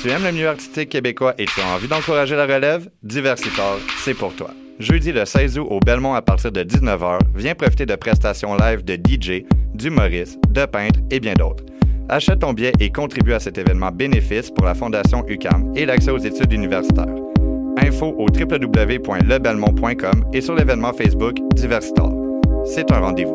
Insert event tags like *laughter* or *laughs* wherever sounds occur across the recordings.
Tu aimes le milieu artistique québécois et tu as envie d'encourager la relève? Diversitor, c'est pour toi. Jeudi le 16 août au Belmont à partir de 19h, viens profiter de prestations live de DJ, d'humoristes, de peintres et bien d'autres. Achète ton billet et contribue à cet événement bénéfice pour la Fondation UCAM et l'accès aux études universitaires. Info au www.lebelmont.com et sur l'événement Facebook Diversitor. C'est un rendez-vous.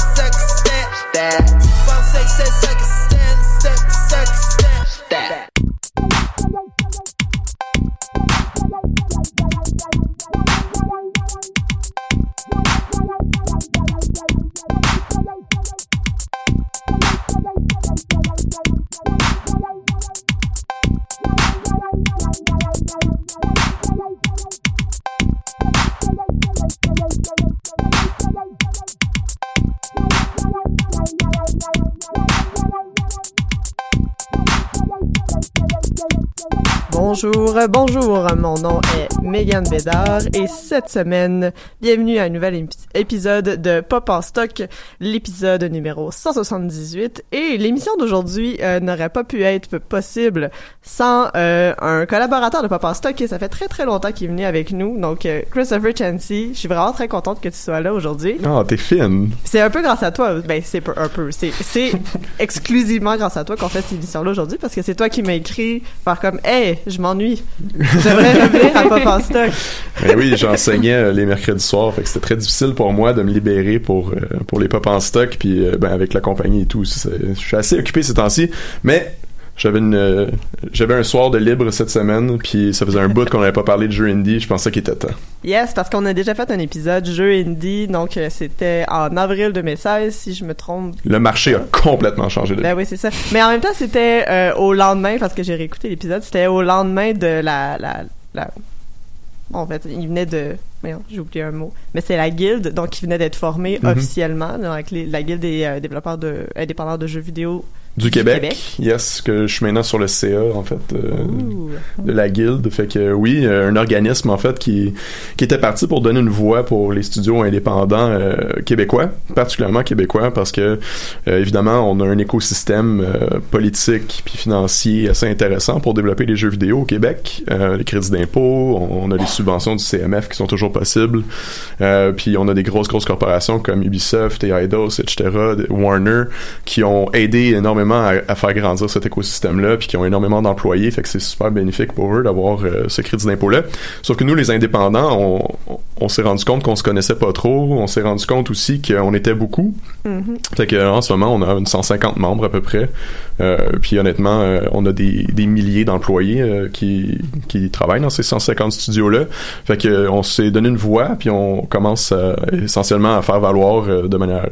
that. Bonjour, bonjour, mon nom est Megan Bédard et cette semaine, bienvenue à un nouvel épi- épisode de Pop en stock, l'épisode numéro 178 et l'émission d'aujourd'hui euh, n'aurait pas pu être possible sans euh, un collaborateur de Pop en stock et ça fait très très longtemps qu'il est venu avec nous, donc euh, Christopher Chancy, je suis vraiment très contente que tu sois là aujourd'hui. Ah, t'es fine. C'est un peu grâce à toi, ben c'est un peu, c'est c'est *laughs* exclusivement grâce à toi qu'on fait cette émission là aujourd'hui parce que c'est toi qui m'as écrit par comme hey, je m'ennuie. J'aimerais revenir à Pop en stock. Ben oui, j'enseignais euh, les mercredis soirs, fait que c'était très difficile pour moi de me libérer pour euh, les pop en stock puis euh, ben avec la compagnie et tout, je suis assez occupé ces temps-ci, mais j'avais une euh, j'avais un soir de libre cette semaine, puis ça faisait un bout qu'on n'avait pas parlé de jeux indie, je pensais qu'il était temps. Yes, parce qu'on a déjà fait un épisode jeu indie, donc euh, c'était en avril 2016 si je me trompe. Le marché a complètement changé de Ben oui, c'est ça. Mais en même temps, c'était euh, au lendemain parce que j'ai réécouté l'épisode, c'était au lendemain de la la la en fait, il venait de j'ai oublié un mot. Mais c'est la guilde, donc qui venait d'être formée Mhm. officiellement, donc, avec les- la guilde des euh, développeurs de, indépendants de jeux vidéo Du Québec, Québec. yes, que je suis maintenant sur le CA en fait euh, de la guilde, fait que oui, euh, un organisme en fait qui qui était parti pour donner une voix pour les studios indépendants euh, québécois, particulièrement québécois parce que euh, évidemment on a un écosystème euh, politique puis financier assez intéressant pour développer les jeux vidéo au Québec, Euh, les crédits d'impôt, on, on a les subventions du CMF qui sont toujours possibles, Euh, puis on a des grosses grosses corporations comme Ubisoft et Eidos, etc., Warner qui ont aidé énormément à, à faire grandir cet écosystème-là, puis qui ont énormément d'employés, fait que c'est super bénéfique pour eux d'avoir euh, ce crédit d'impôt-là. Sauf que nous, les indépendants, on, on s'est rendu compte qu'on se connaissait pas trop. On s'est rendu compte aussi qu'on était beaucoup. Mm-hmm. Fait que en ce moment, on a une 150 membres à peu près. Euh, puis honnêtement, euh, on a des, des milliers d'employés euh, qui, qui travaillent dans ces 150 studios-là. Fait que on s'est donné une voix, puis on commence essentiellement à faire valoir de manière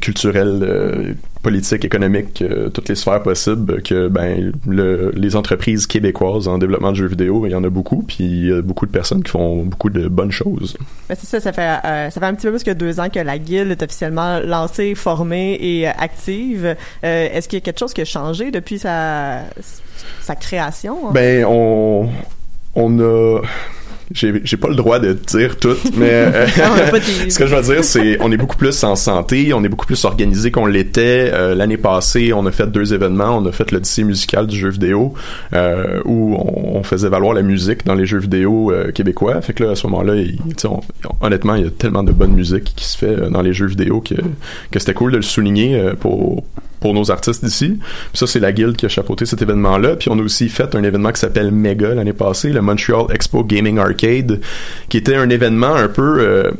culturelle, politique, économique, toutes les sphères possibles que ben le, les entreprises québécoises en développement de jeux vidéo, il y en a beaucoup, puis il y a beaucoup de personnes qui font beaucoup de bonnes choses. Ben, c'est ça, ça fait, ça fait un petit peu plus que deux ans que la guilde est officiellement lancée, formée et active. Est-ce qu'il y a quelque chose qui a changé depuis sa, création? Ben on a j'ai pas le droit de dire tout, mais euh, *laughs* *laughs* ce que je veux dire, c'est on est beaucoup plus en santé, on est beaucoup plus organisé qu'on l'était. Euh, L'année passée, on a fait deux événements. On a fait l'Odyssée musicale du jeu vidéo, euh, où on, on faisait valoir la musique dans les jeux vidéo québécois. Fait que là, à ce moment-là, honnêtement, il y a tellement de bonne musique qui se fait dans les jeux vidéo que, que c'était cool de le souligner pour pour nos artistes d'ici. Puis ça, c'est la guilde qui a chapeauté cet événement-là. Puis on a aussi fait un événement qui s'appelle Mega l'année passée, le Montreal Expo Gaming Arcade, qui était un événement un peu... euh,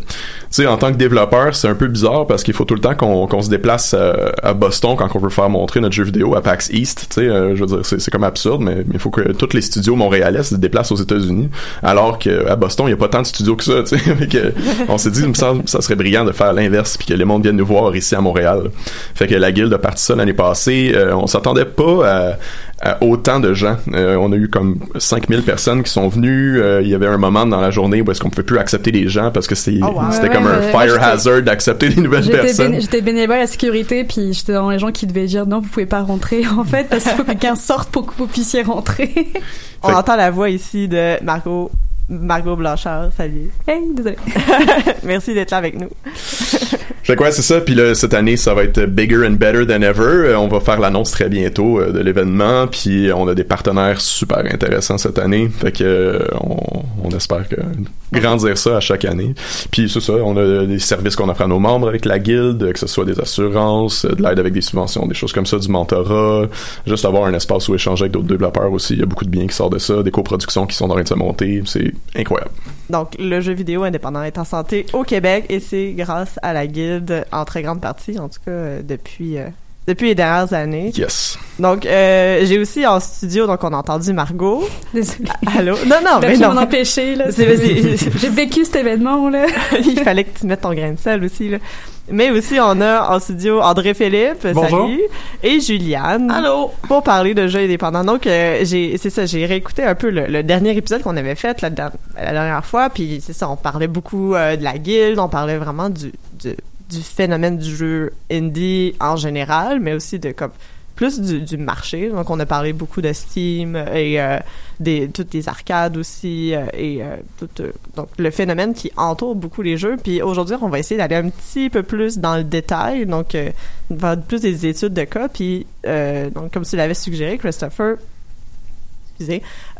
tu sais, en tant que développeur, c'est un peu bizarre parce qu'il faut tout le temps qu'on se déplace euh, à Boston quand on veut faire montrer notre jeu vidéo à PAX East. Tu sais, euh, je veux dire, c'est comme absurde, mais il faut que tous les studios montréalais se déplacent aux États-Unis, alors qu'à Boston, il y a pas tant de studios que ça. *laughs* Tu sais, on s'est dit, que ça serait brillant de faire l'inverse, puis que les mondes viennent nous voir ici à Montréal. Fait que la guilde a parti ça l'année passée. Euh, on s'attendait pas à, à autant de gens. Euh, on a eu comme 5000 personnes qui sont venues. Euh, il y avait un moment dans la journée où est-ce qu'on pouvait plus accepter les gens parce que c'était Oh, wow. c'était Ouais, comme ouais, un ouais, fire hazard d'accepter des nouvelles personnes. béné- j'étais bénévole à la sécurité, puis j'étais dans les gens qui devaient dire non, vous pouvez pas rentrer en fait, parce qu'il faut que quelqu'un sorte pour que vous puissiez rentrer. On entend la voix ici de Margot, Margot Blanchard. Salut. hey, désolé. *laughs* Merci d'être là avec nous. *laughs* Que ouais, c'est ça. Puis là, cette année, ça va être bigger and better than ever. Euh, on va faire l'annonce très bientôt euh, de l'événement. Puis on a des partenaires super intéressants cette année. Fait que euh, on, espère que grandir ça à chaque année. Puis c'est ça, on a des services qu'on offre à nos membres avec la guilde, que ce soit des assurances, de l'aide avec des subventions, des choses comme ça, du mentorat, juste avoir un espace où échanger avec d'autres développeurs aussi. Il y a beaucoup de bien qui sort de ça, des coproductions qui sont en train de se monter. C'est incroyable. Donc, le jeu vidéo indépendant est en santé au Québec et c'est grâce à la guilde en très grande partie, en tout cas euh, depuis euh, depuis les dernières années. Yes. Donc, euh, j'ai aussi en studio, donc on a entendu Margot. Désolé. Allô? Non, non, mais non. m'en empêcher, là. *laughs* J'ai vécu cet événement, là. *laughs* Il fallait que tu mettes ton grain de sel aussi, là. Mais aussi, on a en studio André Philippe, Bonjour. salut, et Juliane. Allô? Pour parler de jeux indépendants. Donc, euh, j'ai, c'est ça, j'ai réécouté un peu le, le dernier épisode qu'on avait fait la dernière fois, puis c'est ça, on parlait beaucoup euh, de la guilde, on parlait vraiment du, du, du phénomène du jeu indie en général, mais aussi de comme plus du, marché. Donc, on a parlé beaucoup de Steam et euh, des toutes les arcades aussi euh, et euh, tout, euh, donc le phénomène qui entoure beaucoup les jeux. Puis aujourd'hui, on va essayer d'aller un petit peu plus dans le détail. Donc, euh, faire plus des études de cas. Puis, comme tu l'avais suggéré, Christopher.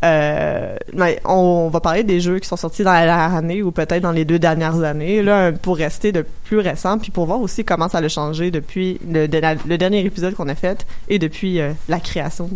Euh, mais on va parler des jeux qui sont sortis dans la dernière année ou peut-être dans les deux dernières années, là, pour rester de plus récent, puis pour voir aussi comment ça a changé depuis le, le dernier épisode qu'on a fait et depuis euh, la création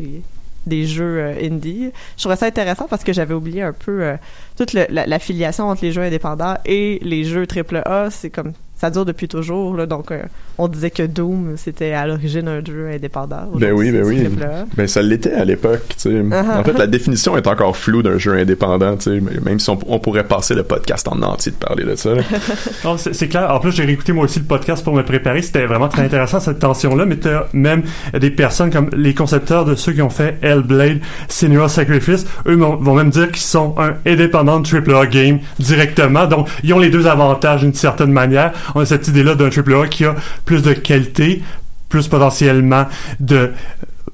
des, jeux euh, indie. Je trouvais ça intéressant parce que j'avais oublié un peu toute la, la filiation entre les jeux indépendants et les jeux AAA. C'est comme ça dure depuis toujours. Là, donc, euh, on disait que Doom, c'était à l'origine un jeu indépendant. Ben oui, ben oui. Ben ça l'était à l'époque, tu sais. Uh-huh. En fait, la définition est encore floue d'un jeu indépendant, tu sais. mais Même si on, on pourrait passer le podcast en entier de parler de ça. *laughs* c'est c'est clair. En plus, j'ai réécouté moi aussi le podcast pour me préparer. C'était vraiment très intéressant cette tension-là. Mais t'as même des personnes comme les concepteurs de ceux qui ont fait Hellblade, Senior Sacrifice. Eux vont vont même dire qu'ils sont un indépendant de AAA game directement. Donc, ils ont les deux avantages d'une certaine manière. On a cette idée-là d'un AAA qui a plus de qualité, plus potentiellement de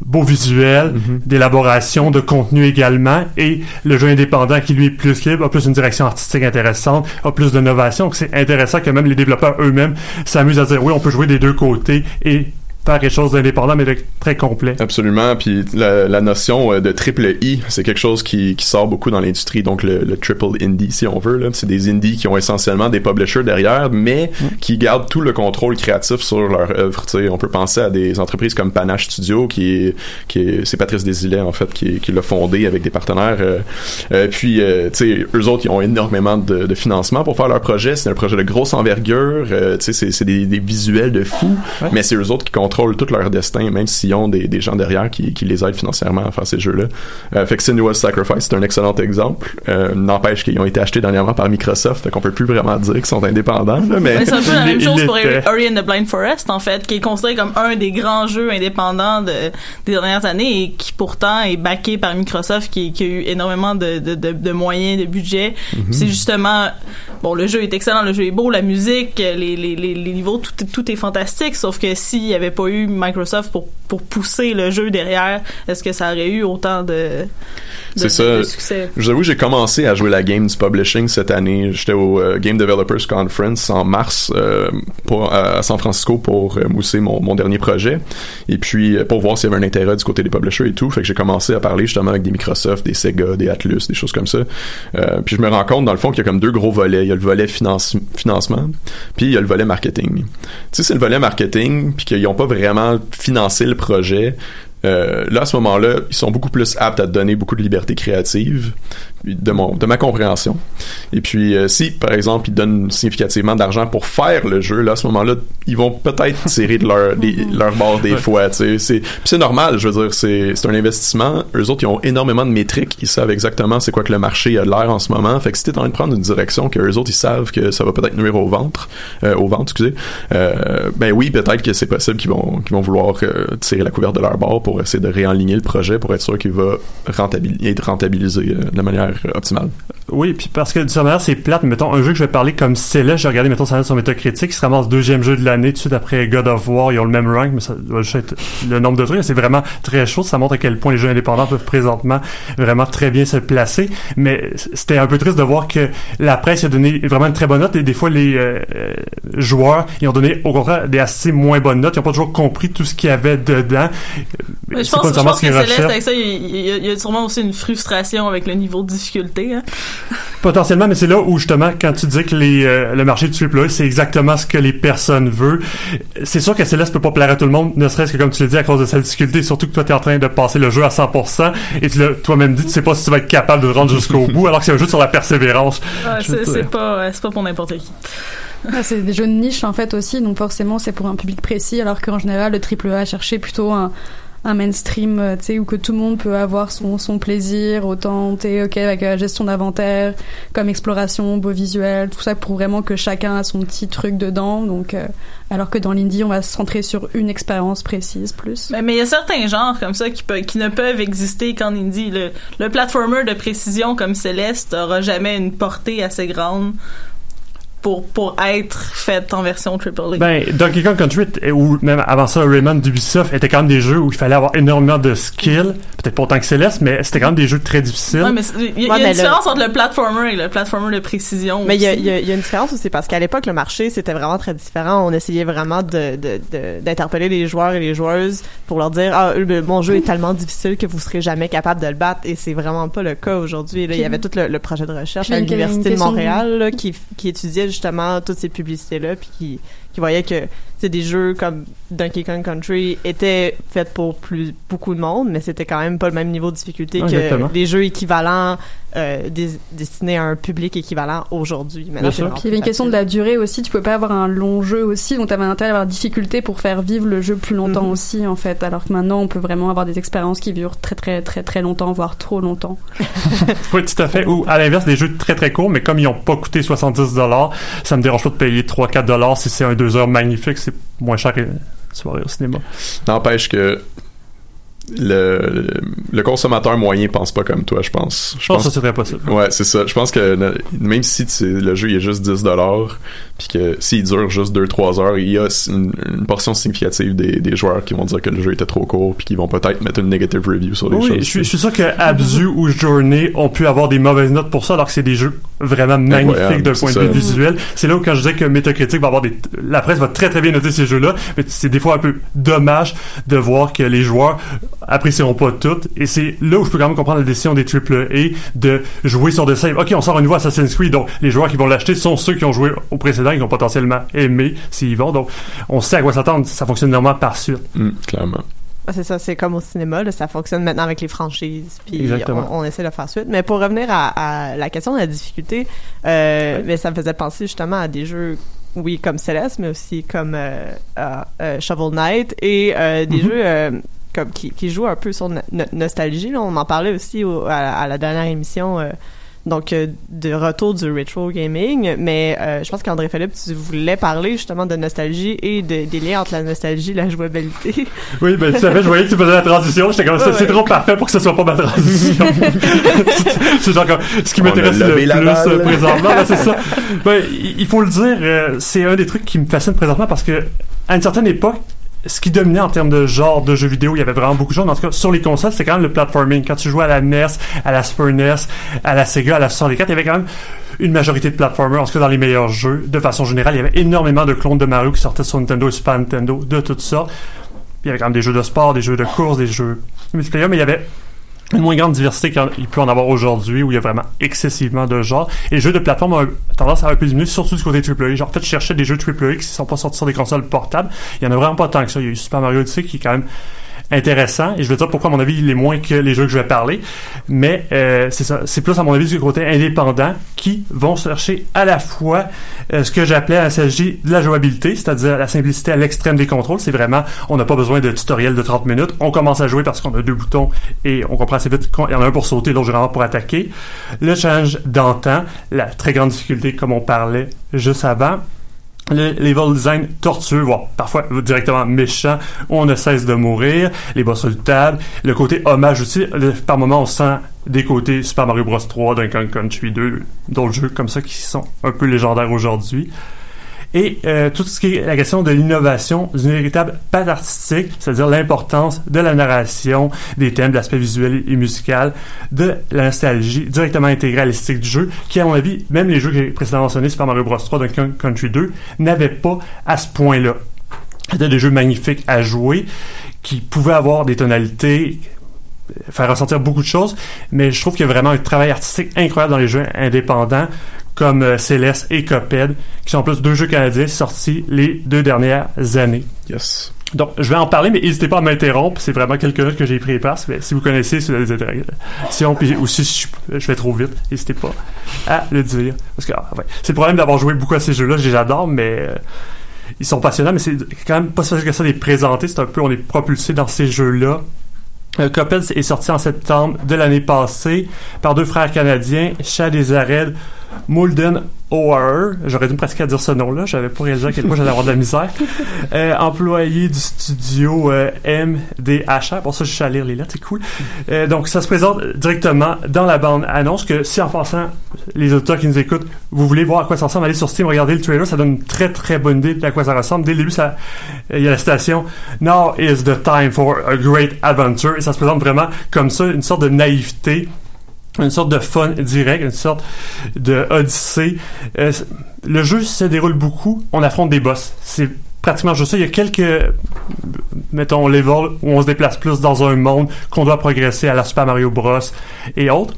beaux visuels, d'élaboration, de contenu également, et le jeu indépendant qui lui est plus libre, a plus une direction artistique intéressante, a plus d'innovation. Donc c'est intéressant que même les développeurs eux-mêmes s'amusent à dire oui, on peut jouer des deux côtés et faire quelque chose d'indépendant mais de très complet. Absolument. Puis la, la notion euh, de triple I, c'est quelque chose qui, qui sort beaucoup dans l'industrie. Donc le, le triple indie, si on veut, c'est des indies qui ont essentiellement des publishers derrière, mais qui gardent tout le contrôle créatif sur leur œuvre. On peut penser à des entreprises comme Panache Studio, qui est, qui est, c'est Patrice Desilets en fait qui, qui l'a fondé avec des partenaires. Euh, euh, puis euh, tu sais, eux autres, ils ont énormément de, de financement pour faire leur projet. C'est un projet de grosse envergure. Tu sais, c'est, des, des visuels de fou, mais c'est eux autres qui contrôlent tout leur destin, même s'ils ont des, des gens derrière qui, qui les aident financièrement à faire ces jeux-là. Euh, fait que Senua's Sacrifice, c'est un excellent exemple. Euh, N'empêche qu'ils ont été achetés dernièrement par Microsoft, fait qu'on peut plus vraiment dire qu'ils sont indépendants, là, mais... Mais c'est un peu la *laughs* même chose pour. Ori and the Blind Forest, en fait, qui est considéré comme un des grands jeux indépendants de, des dernières années et qui pourtant est backé par Microsoft, qui, qui a eu énormément de, de, de, de moyens, de budget. Mhm. C'est justement, bon, le jeu est excellent, le jeu est beau, la musique, les, les, les, les niveaux, tout, tout est fantastique, sauf que s'il n'y avait pas eu Microsoft pour, pour pousser le jeu derrière, est-ce que ça aurait eu autant de, de, C'est ça. de- de succès? Je vous avoue, j'ai commencé à jouer la game du publishing cette année. J'étais au euh, Game Developers Conference en mars euh, pour, à San Francisco pour euh, mousser mon, mon dernier projet. Et puis, pour voir s'il y avait un intérêt du côté des publishers et tout. Fait que j'ai commencé à parler justement avec des Microsoft, des Sega, des Atlus, des choses comme ça. Euh, puis je me rends compte, dans le fond, qu'il y a comme deux gros volets. Il y a le volet finance, financement, puis il y a le volet marketing. Tu sais, c'est le volet marketing, puis qu'ils n'ont pas vraiment financé le projet. Euh, là, à ce moment-là, ils sont beaucoup plus aptes à donner beaucoup de liberté créative, de, mon, de ma compréhension. Et puis, euh, si, par exemple, ils donnent significativement d'argent pour faire le jeu, là, à ce moment-là, ils vont peut-être *laughs* tirer de leur, des, leur bord des fois, tu sais. C'est, puis c'est normal, je veux dire, c'est, c'est un investissement. Eux autres, ils ont énormément de métriques, ils savent exactement c'est quoi que le marché a de l'air en ce moment. Fait que si t'es en train de prendre une direction que eux autres, ils savent que ça va peut-être nuire au ventre, euh, au ventre, excusez, euh, ben oui, peut-être que c'est possible qu'ils vont, qu'ils vont vouloir euh, tirer la couverture de leur bord pour essayer de réaligner le projet pour être sûr qu'il va rentabiliser, être rentabilisé de la manière optimale. Oui, puis parce que de cette manière, c'est plate. mais Mettons, un jeu que je vais parler comme Céleste, j'ai regardé, mettons, ça sur Metacritic, qui se ramasse deuxième jeu de l'année, tout de suite après God of War, ils ont le même rank, mais ça doit juste être le nombre de trucs. C'est vraiment très chaud. Ça montre à quel point les jeux indépendants peuvent présentement vraiment très bien se placer. Mais c'était un peu triste de voir que la presse a donné vraiment une très bonne note et des fois, les euh, euh, joueurs, ils ont donné, au contraire, des assez moins bonnes notes. Ils n'ont pas toujours compris tout ce qu'il y avait dedans. Mais je pense, je pense que Céleste, avec ça, il il y, a- il y a sûrement aussi une frustration avec le niveau de difficulté. Hein. *laughs* Potentiellement, mais c'est là où justement, quand tu dis que les, euh, le marché du AAA, c'est exactement ce que les personnes veulent. C'est sûr que Céleste peut pas plaire à tout le monde, ne serait-ce que comme tu l'as dit, à cause de sa difficulté, surtout que toi, tu es en train de passer le jeu à 100%, et tu l'as toi-même dit, tu sais pas si tu vas être capable de te rendre jusqu'au bout, alors que c'est un jeu sur la persévérance. *laughs* Ouais, c'est pas, c'est pas pour n'importe qui. *laughs* Ah, c'est des jeux de niche en fait aussi, donc forcément c'est pour un public précis, alors qu'en général le AAA cherchait plutôt un, un mainstream, euh, tu sais, où que tout le monde peut avoir son, son plaisir, autant, sais, ok, avec la gestion d'inventaire, comme exploration, beau visuel, tout ça pour vraiment que chacun a son petit truc dedans, donc, euh, alors que dans l'indie on va se centrer sur une expérience précise plus. Mais il y a certains genres comme ça qui, qui ne peuvent exister qu'en indie. Le, le platformer de précision comme Céleste aura jamais une portée assez grande pour, pour être fait en version AAA. Ben, Donkey Kong Country, ou même avant ça, Rayman d'Ubisoft, étaient quand même des jeux où il fallait avoir énormément de skill, peut-être pas autant que Céleste, mais c'était quand même des jeux très difficiles. Ouais, mais il y a, y une différence entre le platformer et le platformer de précision. Mais il y a, aussi. il y a- il y a une différence aussi parce qu'à l'époque, le marché, c'était vraiment très différent. On essayait vraiment de, de, de- d'interpeller les joueurs et les joueuses pour leur dire, ah, mon jeu est tellement difficile que vous serez jamais capable de le battre. Et c'est vraiment pas le cas aujourd'hui. Il y avait tout le, le projet de recherche à l'Université de- Montréal là, qui, qui étudiait justement toutes ces publicités-là puis qui, qui voyait que c'est des jeux comme Donkey Kong Country étaient faits pour plus beaucoup de monde, mais c'était quand même pas le même niveau de difficulté Exactement. que des jeux équivalents euh, des- destinés à un public équivalent aujourd'hui. Maintenant, Puis il y avait une question de la durée aussi. Tu pouvais pas avoir un long jeu aussi, donc t'avais intérêt à avoir difficulté pour faire vivre le jeu plus longtemps Mhm. aussi, en fait. Alors que maintenant, on peut vraiment avoir des expériences qui durent très très très très longtemps, voire trop longtemps. *laughs* Oui, tout à fait. Ou à l'inverse, des jeux très très courts, mais comme ils n'ont pas coûté 70 dollars, ça me dérange pas de payer 3-4 dollars si c'est un 2 heures magnifique, c'est moins cher que soirée au cinéma. N'empêche que le, le consommateur moyen pense pas comme toi, je pense. Je pense que c'est très possible. Ouais, c'est ça. Je pense que même si le jeu il est juste 10 dollars, puis que s'il dure juste 2-3 heures, il y a une, une portion significative des, des, joueurs qui vont dire que le jeu était trop court puis qui vont peut-être mettre une negative review sur les oui, choses. Je suis, je suis sûr que Abzu ou Journey ont pu avoir des mauvaises notes pour ça, alors que c'est des jeux vraiment magnifiques d'un point de vue visuel. C'est là où quand je disais que Metacritic va avoir des, la presse va très très bien noter ces jeux-là, mais c'est des fois un peu dommage de voir que les joueurs apprécieront pas toutes. Et c'est là où je peux quand même comprendre la décision des AAA de jouer sur des save. Ok, on sort un nouveau Assassin's Creed, donc les joueurs qui vont l'acheter sont ceux qui ont joué au précédent, qui ont potentiellement aimé s'ils vont. Donc, on sait à quoi s'attendre. Ça fonctionne normalement par suite. Mm, clairement. Ah, c'est ça, c'est comme au cinéma, là, ça fonctionne maintenant avec les franchises, puis Exactement. on, on essaie de faire suite. Mais pour revenir à, à la question de la difficulté, euh, mais ça me faisait penser justement à des jeux, oui, comme Celeste, mais aussi comme euh, euh, euh, Shovel Knight et euh, des Mhm. jeux euh, comme qui, qui jouent un peu sur no- no- nostalgie. Là. On en parlait aussi au- à, à la dernière émission. Donc, euh, de retour du retro gaming, mais euh, je pense qu'André Philippe, tu voulais parler justement de nostalgie et de, des liens entre la nostalgie et la jouabilité. *laughs* Oui, ben tout à fait, je voyais que tu faisais la transition, j'étais comme ça, Ouais, c'est ouais. trop parfait pour que ce soit pas ma transition. *laughs* *laughs* c'est genre comme, ce qui m'intéresse le plus balle. euh, présentement, ben, c'est ça. Ben, il il faut le dire, euh, c'est un des trucs qui me fascine présentement parce que, à une certaine époque, ce qui dominait en termes de genre de jeux vidéo, il y avait vraiment beaucoup de choses. En tout cas, sur les consoles, c'était quand même le platforming. Quand tu jouais à la NES, à la Super NES, à la Sega, à la 64, il y avait quand même une majorité de platformers, en tout cas dans les meilleurs jeux. De façon générale, il y avait énormément de clones de Mario qui sortaient sur Nintendo et Super Nintendo, de toutes sortes. Il y avait quand même des jeux de sport, des jeux de course, des jeux multiplayer, mais il y avait une moins grande diversité qu'il peut en avoir aujourd'hui, où il y a vraiment excessivement de genres. Et les jeux de plateforme ont tendance à un peu diminuer, surtout du côté AAA. Genre, en fait, je cherchais des jeux AAA qui sont pas sortis sur des consoles portables. Il y en a vraiment pas tant que ça. Il y a eu Super Mario Odyssey qui est quand même intéressant. Et je vais dire pourquoi à mon avis il est moins que les jeux que je vais parler. Mais euh, c'est ça. C'est plus à mon avis du côté indépendant qui vont chercher à la fois euh, ce que j'appelais à s'agit de la jouabilité c'est-à-dire la simplicité à l'extrême des contrôles. C'est vraiment on n'a pas besoin de tutoriel de 30 minutes. On commence à jouer parce qu'on a deux boutons et on comprend assez vite qu'il y en a un pour sauter l'autre généralement pour attaquer. Le challenge d'antan la très grande difficulté comme on parlait juste avant le level design tortueux, voire parfois directement méchant, où on ne cesse de mourir, les boss redoutables, le côté hommage aussi, par moments on sent des côtés Super Mario Bros 3, Donkey Country 2, d'autres jeux comme ça qui sont un peu légendaires aujourd'hui. Et euh, tout ce qui est la question de l'innovation, d'une véritable patte artistique, c'est-à-dire l'importance de la narration, des thèmes, de l'aspect visuel et musical, de la nostalgie directement intégrée à l'esthétique du jeu, qui à mon avis, même les jeux que j'ai précédemment mentionnés, Super Mario Bros 3, Donkey Country 2, n'avaient pas à ce point-là. C'était des jeux magnifiques à jouer, qui pouvaient avoir des tonalités, faire ressentir beaucoup de choses, mais je trouve qu'il y a vraiment un travail artistique incroyable dans les jeux indépendants, comme euh, Céleste et Cuphead, qui sont en plus deux jeux canadiens sortis les deux dernières années. Yes. Donc, je vais en parler, mais n'hésitez pas à m'interrompre. C'est vraiment quelques notes que j'ai pris place. Mais si vous connaissez, si vous avez des interrogations, puis aussi si je, je fais trop vite, n'hésitez pas à le dire. Parce que, ah, ouais, c'est le problème d'avoir joué beaucoup à ces jeux-là. Je les adore, mais euh, ils sont passionnants, mais c'est quand même pas facile que ça de les présenter. C'est un peu, on est propulsé dans ces jeux-là. Euh, Cuphead est sorti en septembre de l'année passée par deux frères canadiens, Chad et Zared Mulden O'Hare. J'aurais dû me pratiquer à dire ce nom-là. J'avais pas réalisé à quel point j'allais avoir de la misère. *laughs* Euh, employé du studio euh, MDHR. Pour ça, je suis allé lire les lettres. C'est cool. Euh, donc, ça se présente directement dans la bande annonce que si en passant, les auditeurs qui nous écoutent, vous voulez voir à quoi ça ressemble, allez sur Steam, regardez le trailer. Ça donne une très très bonne idée de à quoi ça ressemble. Dès le début, ça, il y a la station Now is the time for a great adventure. Et ça se présente vraiment comme ça, une sorte de naïveté une sorte de fun direct, une sorte de odyssée. Euh, le jeu se déroule beaucoup, on affronte des boss. C'est pratiquement juste ça. Il y a quelques, mettons, levels où on se déplace plus dans un monde qu'on doit progresser à la Super Mario Bros. et autres.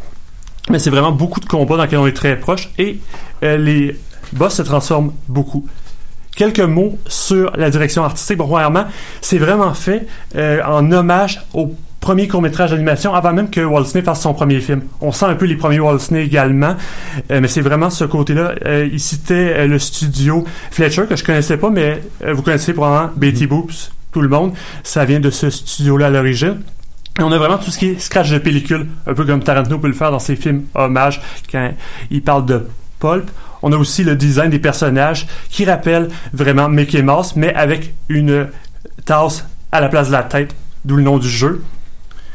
Mais c'est vraiment beaucoup de combats dans lesquels on est très proche et euh, les boss se transforment beaucoup. Quelques mots sur la direction artistique. Bon, premièrement, c'est vraiment fait euh, en hommage au premier court-métrage d'animation avant même que Walt Disney fasse son premier film. On sent un peu les premiers Walt Disney également, euh, mais c'est vraiment ce côté-là. Euh, il citait euh, le studio Fletcher, que je connaissais pas, mais vous connaissez probablement Betty Boops, tout le monde. Ça vient de ce studio-là à l'origine. Et on a vraiment tout ce qui est scratch de pellicule, un peu comme Tarantino peut le faire dans ses films hommage quand il parle de pulp. On a aussi le design des personnages qui rappelle vraiment Mickey Mouse, mais avec une tasse à la place de la tête, d'où le nom du jeu.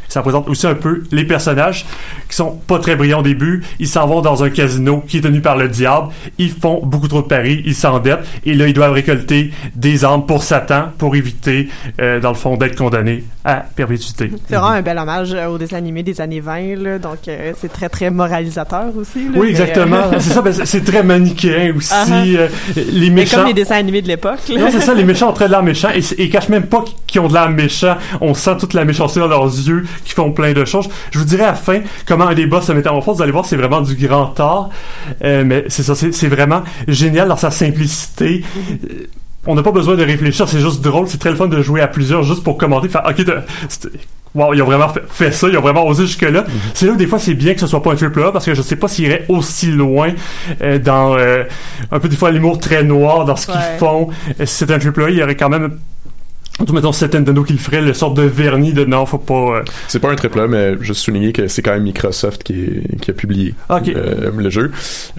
Ça représente aussi un peu les personnages qui sont pas très brillants au début. Ils s'en vont dans un casino qui est tenu par le diable. Ils font beaucoup trop de paris, ils s'endettent et là ils doivent récolter des armes pour Satan pour éviter, euh, dans le fond, d'être condamnés à perpétuité. C'est vraiment un bel hommage euh, au dessin animé des années 20, là, donc euh, c'est très très moralisateur aussi. là, Oui, mais, exactement. euh, *laughs* c'est ça, ben, c'est- très manichéen aussi. Uh-huh. euh, les mais méchants. comme les dessins animés de l'époque. Non, c'est ça, les *laughs* méchants ont très de l'air méchants et, et ils cachent même pas qu'ils ont de l'air méchants. On sent toute la méchanceté dans leurs yeux, qui font plein de choses. Je vous dirais à la fin comment un des boss se métamorphose. Vous allez voir, c'est vraiment du grand art. Euh, mais c'est ça, c'est vraiment génial dans sa simplicité. Euh, On n'a pas besoin de réfléchir, c'est juste drôle, c'est très le fun de jouer à plusieurs juste pour commenter, faire ok, wow, ils ont vraiment fait, ça, ils ont vraiment osé jusque-là. C'est là où des fois c'est bien que ce soit pas un triple A parce que je sais pas s'ils iraient aussi loin euh, dans euh, un peu des fois l'humour très noir dans ce qu'ils font. Si c'était un triple A, il y aurait quand même Surtout, mettons, c'est Nintendo qui le ferait, le sorte de vernis de non, faut pas. euh, C'est pas un triple A, mais juste souligner que c'est quand même Microsoft qui, est- qui a publié euh, le jeu.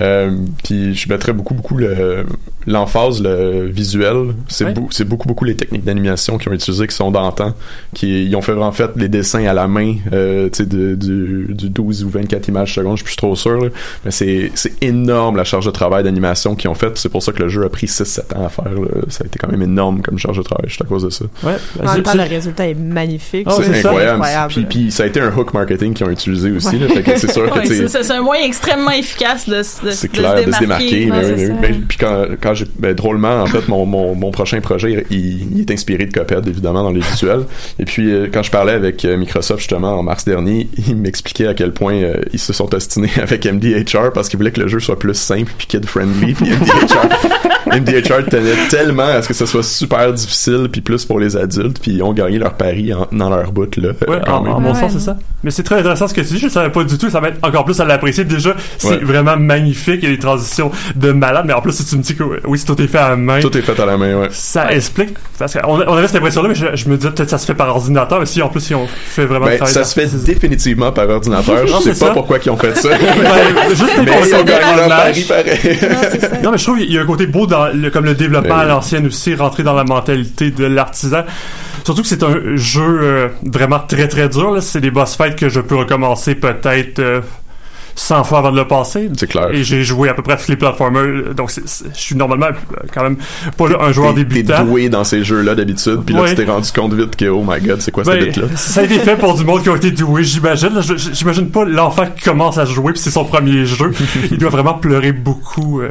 Euh, puis je mettrais beaucoup, beaucoup le- l'emphase, le visuel. C'est Ouais. beaucoup, beaucoup les techniques d'animation qui ont utilisé, qui sont d'antan. Qui ils ont fait en fait les dessins à la main, tu sais, du, du 12 ou 24 images secondes, je suis plus trop sûr. là. Mais c'est c'est énorme la charge de travail d'animation qu'ils ont faite. C'est pour ça que le jeu a pris 6-7 ans à faire. là. Ça a été quand même énorme comme charge de travail, juste à cause de ça. Ouais, En même temps, c'est- le résultat est magnifique. Ah, c'est ça. incroyable. Puis, puis ça a été un hook marketing qu'ils ont utilisé aussi. c'est sûr *laughs* Ouais, c'est un moyen extrêmement efficace de, de, clair se de se démarquer. Ouais, mais puis quand, quand j'ai ben, drôlement en fait mon, mon, mon prochain projet il, il est inspiré de Cuphead évidemment dans les visuels. Et puis euh, quand je parlais avec euh, Microsoft justement en mars dernier, *laughs* il m'expliquait à quel point euh, ils se sont ostinés *laughs* avec MDHR parce qu'ils voulaient que le jeu soit plus simple puis kid friendly. Puis MDHR, MDHR tenait tellement à ce que ce soit super difficile puis plus pour les adultes puis ils ont gagné leur pari en- dans leur bout là. Ouais, en, mon ouais, sens, c'est ça. Mais c'est très intéressant ce que tu dis. Je savais pas du tout. Ça va être encore plus à l'apprécier. Déjà, c'est Ouais. vraiment magnifique. Il y a des transitions de malade. Mais en plus, si tu me dis que oui, si tout est fait à la main, Tout est fait à la main, ouais. ça explique. Parce qu'on on avait cette impression-là, mais je, je me disais peut-être que ça se fait par ordinateur. Mais si en plus, ils ont fait vraiment Ben, ça se fait définitivement par ordinateur. *laughs* Non, Je sais c'est pas ça. pourquoi ils ont fait ça. Ouais, *laughs* juste mais pour ils ont gagné leur pari pareil. Non, mais je trouve qu'il y a un côté beau dans le, comme le développement Ben à oui. l'ancienne aussi, rentrer dans la mentalité de Surtout que c'est un jeu euh, vraiment très très dur. C'est des boss fights que je peux recommencer peut-être euh, 100 fois avant de le passer. C'est clair. Et j'ai joué à peu près à tous les platformers. Donc c'est- c'est- je suis normalement euh, quand même pas un joueur T'es- T'es débutant. doué dans ces jeux-là d'habitude, puis là Ouais. tu t'es rendu compte vite que oh my god, c'est quoi cette Ben, bête là ça a été fait pour du monde qui a été doué, j'imagine. J'imagine pas l'enfant qui commence à jouer puis c'est son premier jeu. *laughs* Il doit vraiment pleurer beaucoup. euh.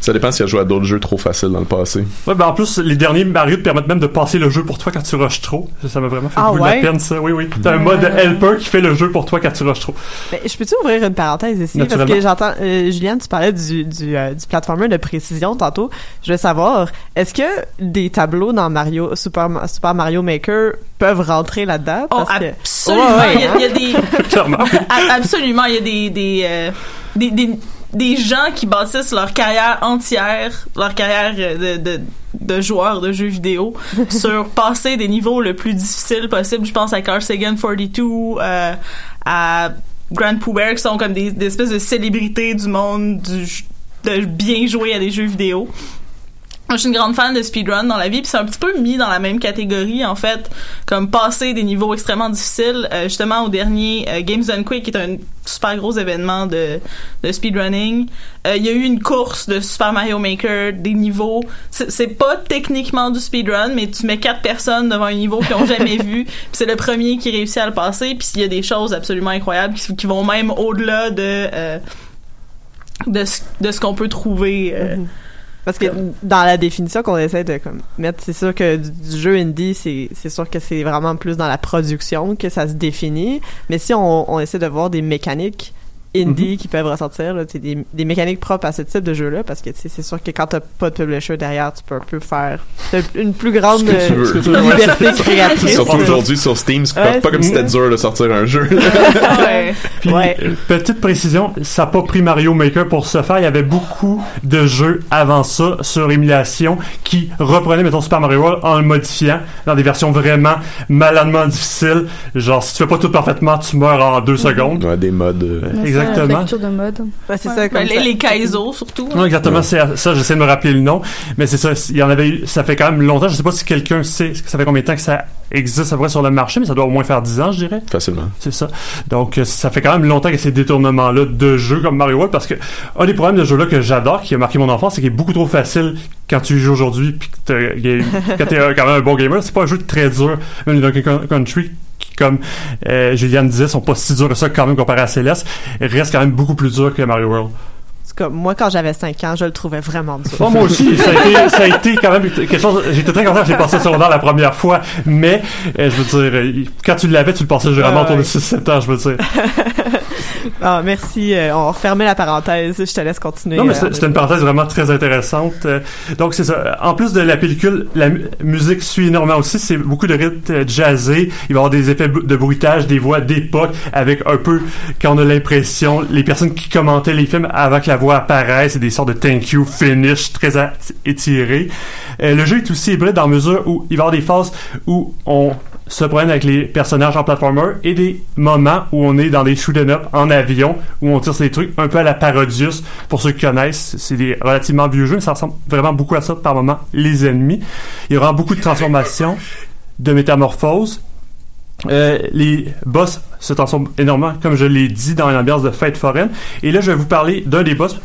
Ça dépend s'il a joué à d'autres jeux trop faciles dans le passé. Ouais, ben en plus, les derniers Mario te permettent même de passer le jeu pour toi quand tu rushes trop. Ça, m'a vraiment fait Ah beaucoup ouais? de la peine, ça. Oui, oui. T'as un mode helper qui fait le jeu pour toi quand tu rushes trop. Mais je peux-tu ouvrir une parenthèse ici? Parce que j'entends, euh, Juliane, tu parlais du, du, euh, du platformer de précision tantôt. Je veux savoir, est-ce que des tableaux dans Mario, Super, Ma- Super Mario Maker peuvent rentrer là-dedans? Oh, que- absolument. Ouais, ouais, il, y a, il y a hein? *laughs* des. A- absolument. Il y a des. des, euh, des, des des gens qui bâtissent leur carrière entière, leur carrière de, de, de joueurs de jeux vidéo *laughs* sur passer des niveaux le plus difficiles possible. Je pense à Carl Sagan 42, euh, à Grand Pooh qui sont comme des, des espèces de célébrités du monde du, de bien jouer à des jeux vidéo. Moi, je suis une grande fan de speedrun dans la vie, puis c'est un petit peu mis dans la même catégorie, en fait, comme passer des niveaux extrêmement difficiles. Euh, justement, au dernier euh, Games Done Quick, qui est un super gros événement de, de speedrunning, euh, il y a eu une course de Super Mario Maker, des niveaux. C'est pas techniquement du speedrun, mais tu mets quatre personnes devant un niveau qu'ils ont jamais *laughs* vu, puis c'est le premier qui réussit à le passer, puis il y a des choses absolument incroyables qui, qui vont même au-delà de... euh, de ce, de ce qu'on peut trouver euh, Parce que dans la définition qu'on essaie de comme, mettre, c'est sûr que du, jeu indie, c'est c'est sûr que c'est vraiment plus dans la production que ça se définit. Mais si on, on essaie de voir des mécaniques indie qui peuvent ressortir, là, des, des mécaniques propres à ce type de jeu-là, parce que c'est sûr que quand t'as pas de publisher derrière, tu peux un peu faire une plus grande euh, liberté créatrice. Surtout aujourd'hui sur Steam, c'est Ouais, pas, pas comme si c'était dur de sortir un jeu. *laughs* ouais. Puis, Ouais. petite précision, ça n'a pas pris Mario Maker pour ce faire. Il y avait beaucoup de jeux avant ça sur émulation qui reprenaient, mettons, Super Mario World en le modifiant dans des versions vraiment maladement difficiles. Genre, si tu fais pas tout parfaitement, tu meurs en deux secondes. Ouais, des modes. euh, Exactement. Exactement. lecture de mode. Ouais, c'est Ouais. ça, Ben, comme les, ça. les Kaizo, surtout. Ouais, exactement, c'est ça, j'essaie de me rappeler le nom, mais c'est ça, il y en avait eu, ça fait quand même longtemps, je sais pas si quelqu'un sait, ça fait combien de temps que ça existe à peu près sur le marché, mais ça doit au moins faire 10 ans, je dirais. Facilement. C'est ça. Donc, euh, ça fait quand même longtemps que ces détournements-là de jeux comme Mario World, parce que un des problèmes de ce jeu-là que j'adore, qui a marqué mon enfance, c'est qu'il est beaucoup trop facile quand tu joues aujourd'hui, puis que *laughs* quand t'es euh, quand même un bon gamer. C'est pas un jeu très dur, même Donkey Country, comme euh, Juliane disait, sont pas si durs que ça quand même comparé à Céleste, reste quand même beaucoup plus dur que Mario World. Cas, moi, quand j'avais 5 ans, je le trouvais vraiment dur. Bon, moi aussi, *laughs* ça a, été, ça a été quand même quelque chose. J'étais très content que j'ai passé le secondaire la première fois, mais euh, je veux dire, euh, quand tu l'avais, tu le passais généralement autour de ouais. 6-7 ans, je veux dire. *laughs* Ah, merci. euh, on refermait la parenthèse. Je te laisse continuer. Non, mais c'était une parenthèse vraiment très intéressante. Donc, c'est ça. En plus de la pellicule, la mu- musique suit énormément aussi. C'est beaucoup de rythmes jazzés. Il va y avoir des effets de bruitage, des voix d'époque, avec un peu, quand on a l'impression, les personnes qui commentaient les films avant que la voix apparaisse, c'est des sortes de thank you finish très étirés. Euh, le jeu est aussi hybride en mesure où il va y avoir des phases où on se promène avec les personnages en platformer et des moments où on est dans des shoot 'em up en avion où on tire des trucs un peu à la Parodius. Pour ceux qui connaissent c'est des relativement vieux jeux mais ça ressemble vraiment beaucoup à ça par moment les ennemis. Il y aura beaucoup de transformations de métamorphoses. Euh, les boss se transforment énormément, comme je l'ai dit, dans une ambiance de fête foraine. Et là, je vais vous parler d'un des boss,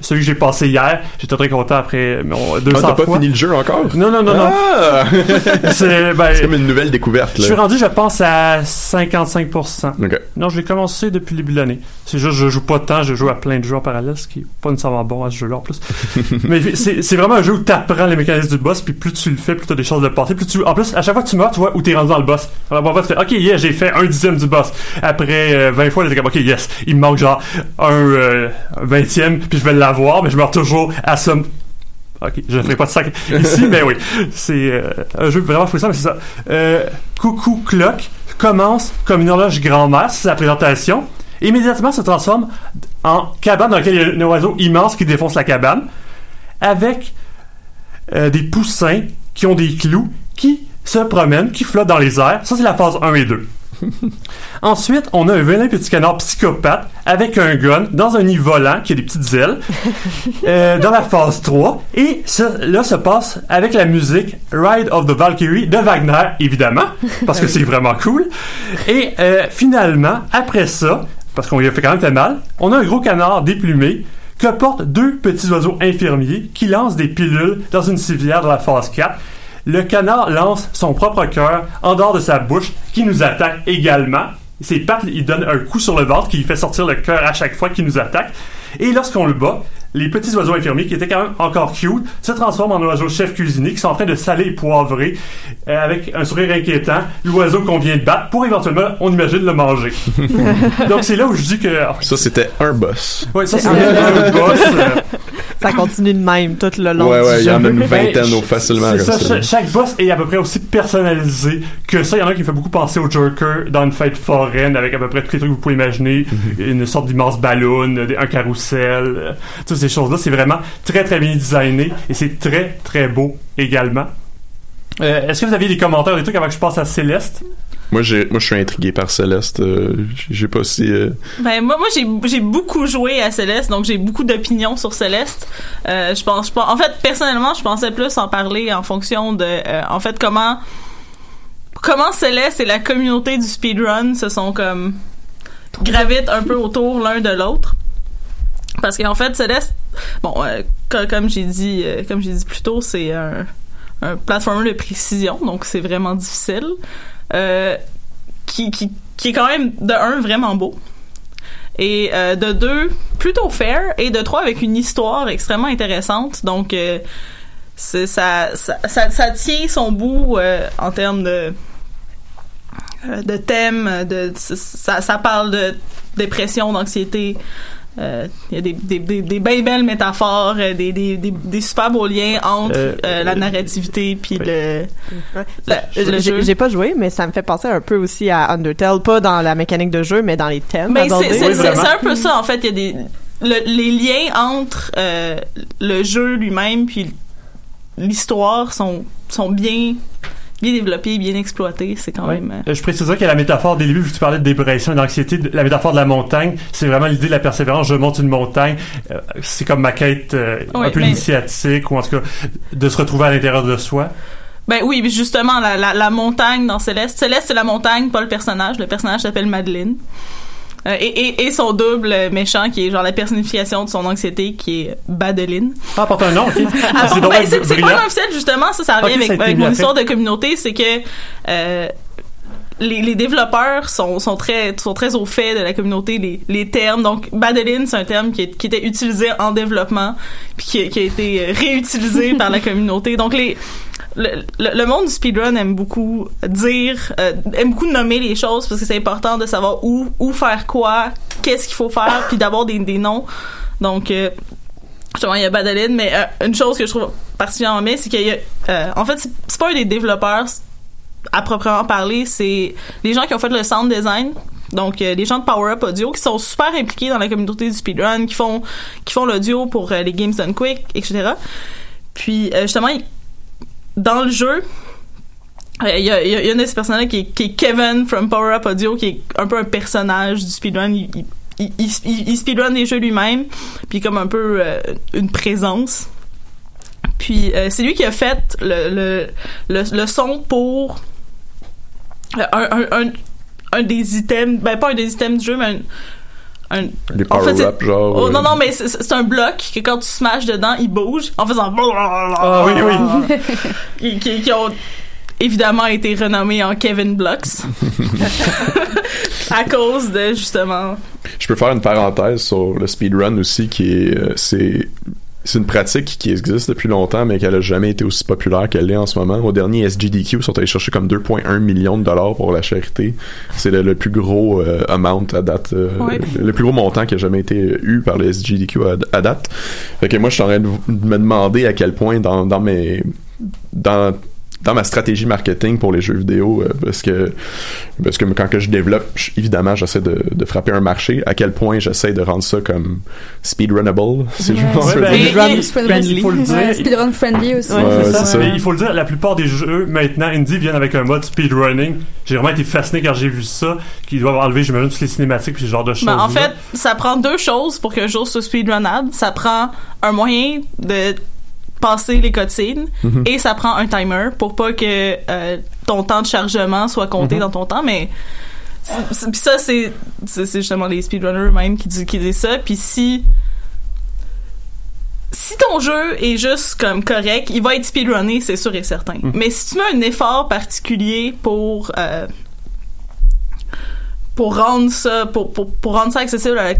celui que j'ai passé hier. J'étais très content après mon 200 Ah, t'as pas fini le jeu encore? Non, non, non, non. Ah! *laughs* C'est ben, comme une nouvelle découverte, je là. suis rendu, je pense, à 55%. Ok. Non, je l'ai commencé depuis le début de l'année. C'est juste, je joue pas de temps, je joue à plein de jeux en parallèle, ce qui est pas nécessairement bon à ce jeu-là en plus. *laughs* Mais c'est c'est vraiment un jeu où t'apprends les mécanismes du boss, puis plus tu le fais, plus t'as des chances de le passer. Plus tu, en plus, à chaque fois que tu meurs, tu vois où t'es rendu dans le boss. Alors, bon, tu fais, ok, yeah, j'ai fait un dixième du boss. Après euh, 20 fois, t'es comme, ok, yes, il me manque genre un euh, vingtième, puis je vais l'avoir, mais je meurs toujours à somme Ok, je ne ferai pas de sac *laughs* ici, mais oui. C'est euh, un jeu vraiment frustrant, mais c'est ça. Euh, Coucou Clock commence comme une horloge grand-mère, c'est sa présentation. Immédiatement se transforme en cabane dans laquelle il y a un oiseau immense qui défonce la cabane, avec euh, des poussins qui ont des clous, qui se promènent, qui flottent dans les airs. Ça, c'est la phase 1 et 2. *laughs* Ensuite, on a un vilain petit canard psychopathe avec un gun dans un nid volant qui a des petites ailes *laughs* euh, dans la phase 3. Et ça, là se passe avec la musique Ride of the Valkyrie de Wagner, évidemment, parce que c'est vraiment cool. Et euh, finalement, après ça, parce qu'on lui a fait quand même fait mal, on a un gros canard déplumé que portent deux petits oiseaux infirmiers qui lancent des pilules dans une civière dans la phase 4. Le canard lance son propre cœur en dehors de sa bouche qui nous attaque également. Ses pattes, il donne un coup sur le ventre qui fait sortir le cœur à chaque fois qu'il nous attaque. Et lorsqu'on le bat, les petits oiseaux infirmiers, qui étaient quand même encore cute, se transforment en oiseaux chef cuisinier qui sont en train de saler et poivrer euh, avec un sourire inquiétant l'oiseau qu'on vient de battre pour éventuellement, on imagine, le manger. *laughs* Donc c'est là où je dis que... Ça, c'était un boss. Ouais, ça, C'est c'est un- un boss. *laughs* euh, Ça continue de même tout le long Ouais, du ouais, il y en a une Ben, vingtaine au facilement C'est comme ça, ça. cha- chaque boss est à peu près aussi personnalisé que ça. Il y en a qui me fait beaucoup penser au Joker dans une fête foraine avec à peu près tous les trucs que vous pouvez imaginer. Mhm. Une sorte d'immense ballon, un carrousel, euh, toutes ces choses-là. C'est vraiment très très bien designé et c'est très très beau également. Euh, Est-ce que vous aviez des commentaires, des trucs avant que je passe à Céleste? Moi, j'ai, moi, je suis intrigué par Céleste. euh, j'ai- pas si. euh, Ben moi, moi j'ai j'ai beaucoup joué à Céleste, donc j'ai beaucoup d'opinions sur Céleste. Euh, je pense, je pense, en fait, personnellement, je pensais plus en parler en fonction de, euh, en fait, comment comment Céleste et la communauté du speedrun se sont comme gravitent un peu autour l'un de l'autre. Parce qu'en fait, Céleste, bon, euh, co- comme j'ai dit, euh, comme j'ai dit plus tôt, c'est un, un platformer de précision, donc c'est vraiment difficile. Euh, qui, qui, qui est quand même de un vraiment beau et euh, de deux plutôt fair et de trois avec une histoire extrêmement intéressante donc ça, ça, ça ça tient son bout en termes de de thème de ça, ça parle de dépression d'anxiété euh, il y a des, des, des, des bien belles métaphores, euh, des, des, des, des super beaux liens entre Euh, euh, la narrativité puis le, la- Je- le J'ai jeu. j'ai pas joué, mais ça me fait penser un peu aussi à Undertale, pas dans la mécanique de jeu, mais dans les thèmes. Mais c'est Oui, un peu ça, en fait. Il y a des. le- les liens entre euh, le jeu lui-même puis l'histoire sont, sont bien bien développé, bien exploité, c'est quand Ouais. même. euh, Euh, Je préciserais que la métaphore des débuts, vu que tu parlais de dépression et d'anxiété, la métaphore de la montagne, c'est vraiment l'idée de la persévérance. Je monte une montagne. Euh, c'est comme ma quête euh, Oui, un peu mais- initiatique, ou en tout cas, de se retrouver à l'intérieur de soi. Ben oui, justement, la, la, la montagne dans Céleste. Céleste, c'est la montagne, pas le personnage. Le personnage s'appelle Madeleine. Euh, et, et, et son double méchant, qui est genre la personnification de son anxiété, qui est Badeline. Ah, porte un nom, ok. *laughs* Ah, c'est donc ben, c'est pas un officiel, justement. Ça, ça revient Ok, ça a avec, avec mon histoire de communauté. C'est que euh, les, les développeurs sont, sont, très, sont très au fait de la communauté, les, les termes. Donc, Badeline, c'est un terme qui, est- qui était utilisé en développement, puis qui, qui a été réutilisé *laughs* par la communauté. Donc, les, le, le, le monde du speedrun aime beaucoup dire, euh, aime beaucoup nommer les choses parce que c'est important de savoir où, où faire quoi, qu'est-ce qu'il faut faire, puis d'avoir des, des noms. Donc, euh, justement, il y a Badeline, mais euh, une chose que je trouve particulièrement bien, c'est qu'il y a, en fait, c'est pas un des développeurs à proprement parler, c'est les gens qui ont fait le sound design. Donc, euh, les gens de Power Up Audio qui sont super impliqués dans la communauté du speedrun, qui font, qui font l'audio pour euh, les Games Done Quick, etc. Puis, euh, justement, dans le jeu, euh, il y, a, a- une de ces personnes-là qui, est- Kevin from Power Up Audio, qui est un peu un personnage du speedrun. Il, speedrun des jeux lui-même, puis comme un peu une présence. Puis c'est lui qui a fait le, le, le, son pour un, un, un, un des items, ben pas un des items du jeu, mais un, un Les en fait, c'est- genre. Oh, euh, non, non, mais c'est un bloc que quand tu smashes dedans, il bouge en faisant. Ah oui, oui. *laughs* qui, qui, ont évidemment été renommés en Kevin Blocks. *laughs* à cause de, justement. Je peux faire une parenthèse sur le speedrun aussi, qui est, euh, c'est, c'est une pratique qui existe depuis longtemps, mais qu'elle a jamais été aussi populaire qu'elle l'est en ce moment. Au dernier SGDQ, ils sont allés chercher comme 2,1 millions de dollars pour la charité. C'est le, le plus gros euh, amount à date, euh, Ouais. le plus gros montant qui a jamais été eu par le SGDQ à, à date. Fait que moi, je suis en train de de me demander à quel point dans, dans mes, dans dans ma stratégie marketing pour les jeux vidéo euh, parce que parce que quand que je développe je- évidemment j'essaie de, de frapper un marché à quel point j'essaie de rendre ça comme speedrunnable *laughs* si je Ouais. ben, dire. Speedrun faut le dire. Ouais, speedrun friendly aussi. Ouais, c'est c'est ça. Mais il faut le dire, la plupart des jeux maintenant indie viennent avec un mode speedrunning. J'ai vraiment été fasciné quand j'ai vu ça, qu'ils doivent enlever, j'imagine, toutes les cinématiques puis ce genre de choses. Ben, en fait, ça prend deux choses pour qu'un jour soit speedrunnable. Ça prend un moyen de passer les cutscenes Mhm. et ça prend un timer pour pas que euh, ton temps de chargement soit compté Mhm. dans ton temps, mais ça c'est justement les speedrunners eux-mêmes qui disent qui disent ça puis si si ton jeu est juste comme correct, il va être speedrunné, c'est sûr et certain. Mhm. Mais si tu mets un effort particulier pour euh, pour rendre ça pour, pour, pour rendre ça accessible à la-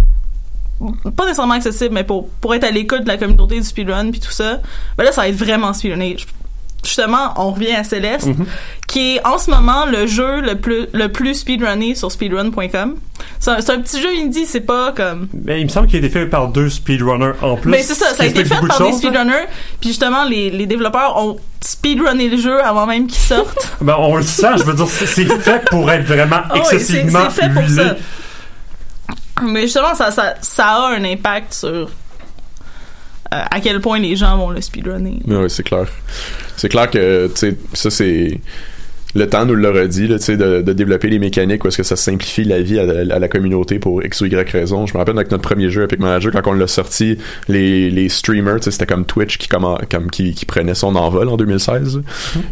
pas nécessairement accessible mais pour pour être à l'écoute de la communauté du speedrun puis tout ça ben là ça va être vraiment speedrunné justement on revient à Céleste Mhm. qui est en ce moment le jeu le plus le plus speedrunné sur speedrun.com c'est un, petit jeu indie c'est pas comme Mais il me semble qu'il a été fait par deux speedrunners en plus. mais c'est ça, ça a été fait par de des speedrunners. Puis justement, les, les développeurs ont speedrunné le jeu avant même qu'il sorte. *laughs* Ben, on le sent, je veux dire, c'est fait pour être vraiment Ah oui, c'est excessivement c'est fait pour ça. Mais justement, ça, ça, ça a un impact sur euh, à quel point les gens vont le speedrunner. Ouais, c'est clair. C'est clair que, tu sais, ça c'est. Le temps nous l'aura dit, là, tu sais, de, de développer les mécaniques où est-ce que ça simplifie la vie à, la- à la communauté pour X ou Y raison. Je me rappelle avec notre premier jeu Epic Manager, quand on l'a sorti, les, les streamers, c'était comme Twitch qui, commen- comme, qui, qui prenait son envol en 2016.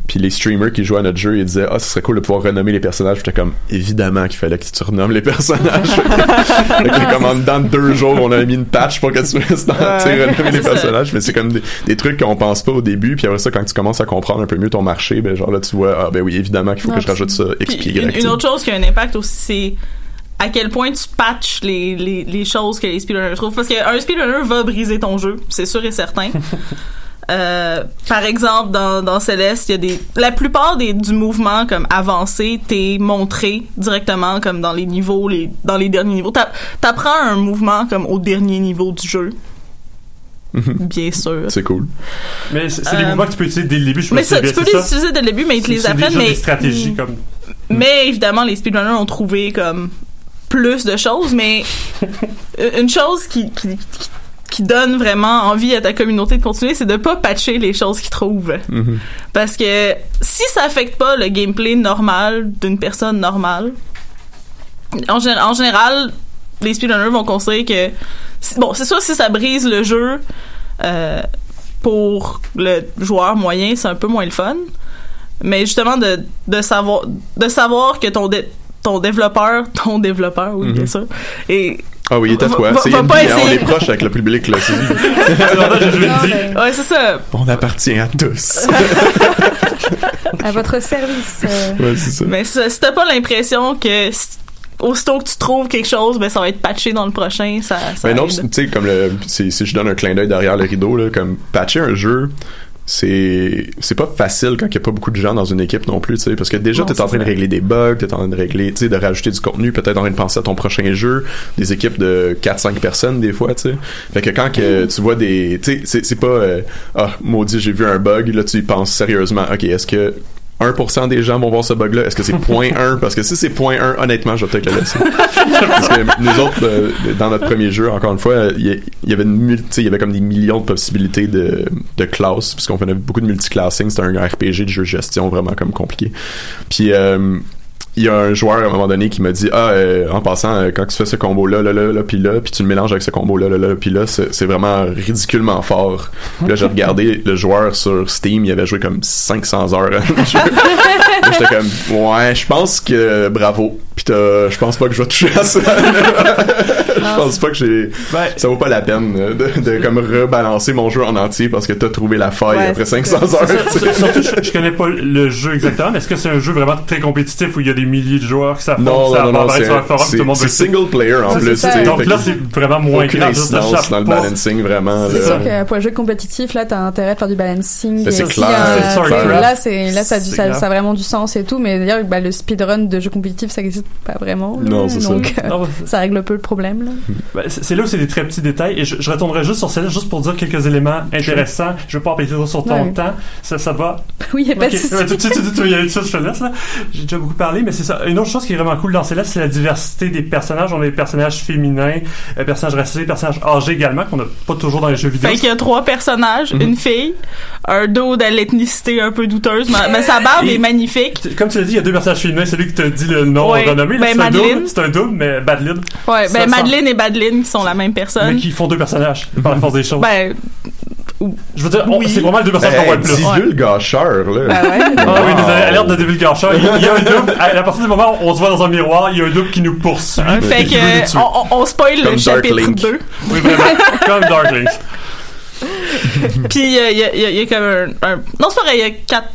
Puis les streamers qui jouaient à notre jeu, ils disaient, ah, ce serait cool de pouvoir renommer les personnages. J'étais comme, évidemment qu'il fallait que tu renommes les personnages. *laughs* comme en dedans de deux jours, on a mis une patch pour que tu puisses renommer les personnages. Mais c'est comme des, des trucs qu'on pense pas au début. Puis après ça, quand tu commences à comprendre un peu mieux ton marché, ben genre là, tu vois, ah ben oui, évidemment qu'il faut que je rajoute ça X Puis puis Y. une, autre chose qui a un impact aussi, c'est à quel point tu patches les, les, les choses que les speedrunners trouvent. Parce qu'un speedrunner va briser ton jeu, c'est sûr et certain. *laughs* Euh, par exemple, dans, dans Céleste, il y a des. La plupart des, du mouvement comme avancé t'est montré directement comme dans les niveaux, les, dans les derniers niveaux. T'a- T'apprends un mouvement comme au dernier niveau du jeu. Bien sûr. C'est cool. Mais c'est des Euh, mouvements que tu peux utiliser dès le début, je Mais ça, tu peux les utiliser dès le début, mais ils te les apprennent. Mais, des stratégies Mm. comme mais évidemment, les speedrunners ont trouvé comme plus de choses, mais *laughs* une chose qui, qui, qui- qui donne vraiment envie à ta communauté de continuer, c'est de pas patcher les choses qu'ils trouvent. Mhm. Parce que si ça affecte pas le gameplay normal d'une personne normale, en, en général, les speedrunners vont considérer que bon, c'est sûr si ça brise le jeu euh, pour le joueur moyen, c'est un peu moins le fun. Mais justement de, de savoir de savoir que ton dé- ton développeur, *laughs* ton développeur, oui, bien Mhm. sûr, et Ah oui, il était Va- toi. C'est pas hein, essayer. on est proche avec le public, là. c'est- *laughs* *laughs* ouais, c'est ça. On appartient à tous. À votre service. euh. Ouais, c'est ça. Mais si t'as pas l'impression que si- aussitôt que tu trouves quelque chose, ben ça va être patché dans le prochain, ça, ça Mais non, tu sais, comme le, si, si je donne un clin d'œil derrière le rideau, là, comme patcher un jeu, c'est c'est pas facile quand il y a pas beaucoup de gens dans une équipe non plus, tu sais, parce que déjà t'es en train de régler des bugs, t'es en train de régler, tu sais, de rajouter du contenu, peut-être en train de penser à ton prochain jeu, des équipes de 4-5 personnes des fois, tu sais. Fait que quand que tu vois des, tu sais, c'est pas euh, ah maudit j'ai vu un bug, là tu y penses sérieusement, ok est-ce que 1% des gens vont voir ce bug-là. Est-ce que c'est *laughs* 0.1? Parce que si c'est 0.1, honnêtement, je vais peut-être le laisser. Parce que nous autres, euh, dans notre premier jeu, encore une fois, il y, avait une il y avait comme des millions de possibilités de, de classes, puisqu'on faisait beaucoup de multiclassing. C'était un RPG de jeu de gestion vraiment comme compliqué. Puis euh, il y a un joueur à un moment donné qui m'a dit ah euh, en passant euh, quand tu fais ce combo là là là là puis là puis tu le mélanges avec ce combo là là là puis là c'est vraiment ridiculement fort Puis là j'ai regardé le joueur sur Steam il avait joué comme 500 heures à un jeu. Là, j'étais comme ouais je pense que bravo puis t'as- je pense pas que je vais toucher à ça *laughs* je pense pas que j'ai ça vaut pas la peine de, de comme rebalancer mon jeu en entier parce que t'as trouvé la faille Ouais, après c'est 500 ça. heures. Surtout, je, je connais pas le jeu exactement, mais est-ce que c'est un jeu vraiment très compétitif où il y a des milliers de joueurs Non, s'affrontent, ça non, non, apparaît c'est sur un forum, c'est- tout le monde c'est veut- single player en plus. ça. Donc là, que c'est vraiment moins aucune clair, ça dans le balancing vraiment. C'est sûr que pour un jeu compétitif, là, t'as intérêt de faire du balancing. C'est euh, clair. Là, c'est, là, ça, a ça, ça vraiment du sens et tout, mais d'ailleurs, bah, le speedrun de jeux compétitifs, ça existe pas vraiment. Non, c'est ça. Donc, euh, ça règle un peu le problème, là. Ben, c'est là où c'est des très petits détails et je, retournerai juste sur celle-là juste pour dire quelques éléments intéressants. Je veux pas empiéter trop sur ton temps. Ça, ça va? *laughs* Oui, y a pas de souci. Tu, tu, tu, tu je te laisse là. J'ai déjà beaucoup parlé, mais c'est ça. Une autre chose qui est vraiment cool dans Céleste, c'est la diversité des personnages. On a des personnages féminins, euh, personnages racisés, personnages âgés également, qu'on n'a pas toujours dans les jeux vidéo. Fait qu'il y a trois personnages, Mhm. une fille, un dos de l'ethnicité un peu douteuse, mais, mais sa barbe est magnifique. Comme tu l'as dit, il y a deux personnages féminins. Celui qui te dit le nom Ouais. renommé, là, Ben, c'est un double. C'est un double, mais Badlin. Ouais, Ça ben sent- Madeleine et Badeline qui sont la même personne. Mais qui font deux personnages par la force des choses. Ben, je veux dire, on- oui. c'est vraiment les deux personnages qu'on voit le plus. divulgacheur, là. Ben ouais? *laughs* Ah oui, désolé, alerte de divulgacheur. Il y a- il y a un double. À partir du moment où on se voit dans un miroir, il y a un double qui nous poursuit. fait qui veut nous que tuer. on, on- on spoil Comme le chapitre Dark Link. 2. Oui, vraiment. Comme Dark Link. *laughs* Puis euh, il y, a, il y a- il y a comme un, un- Non, c'est pareil, il y a quatre.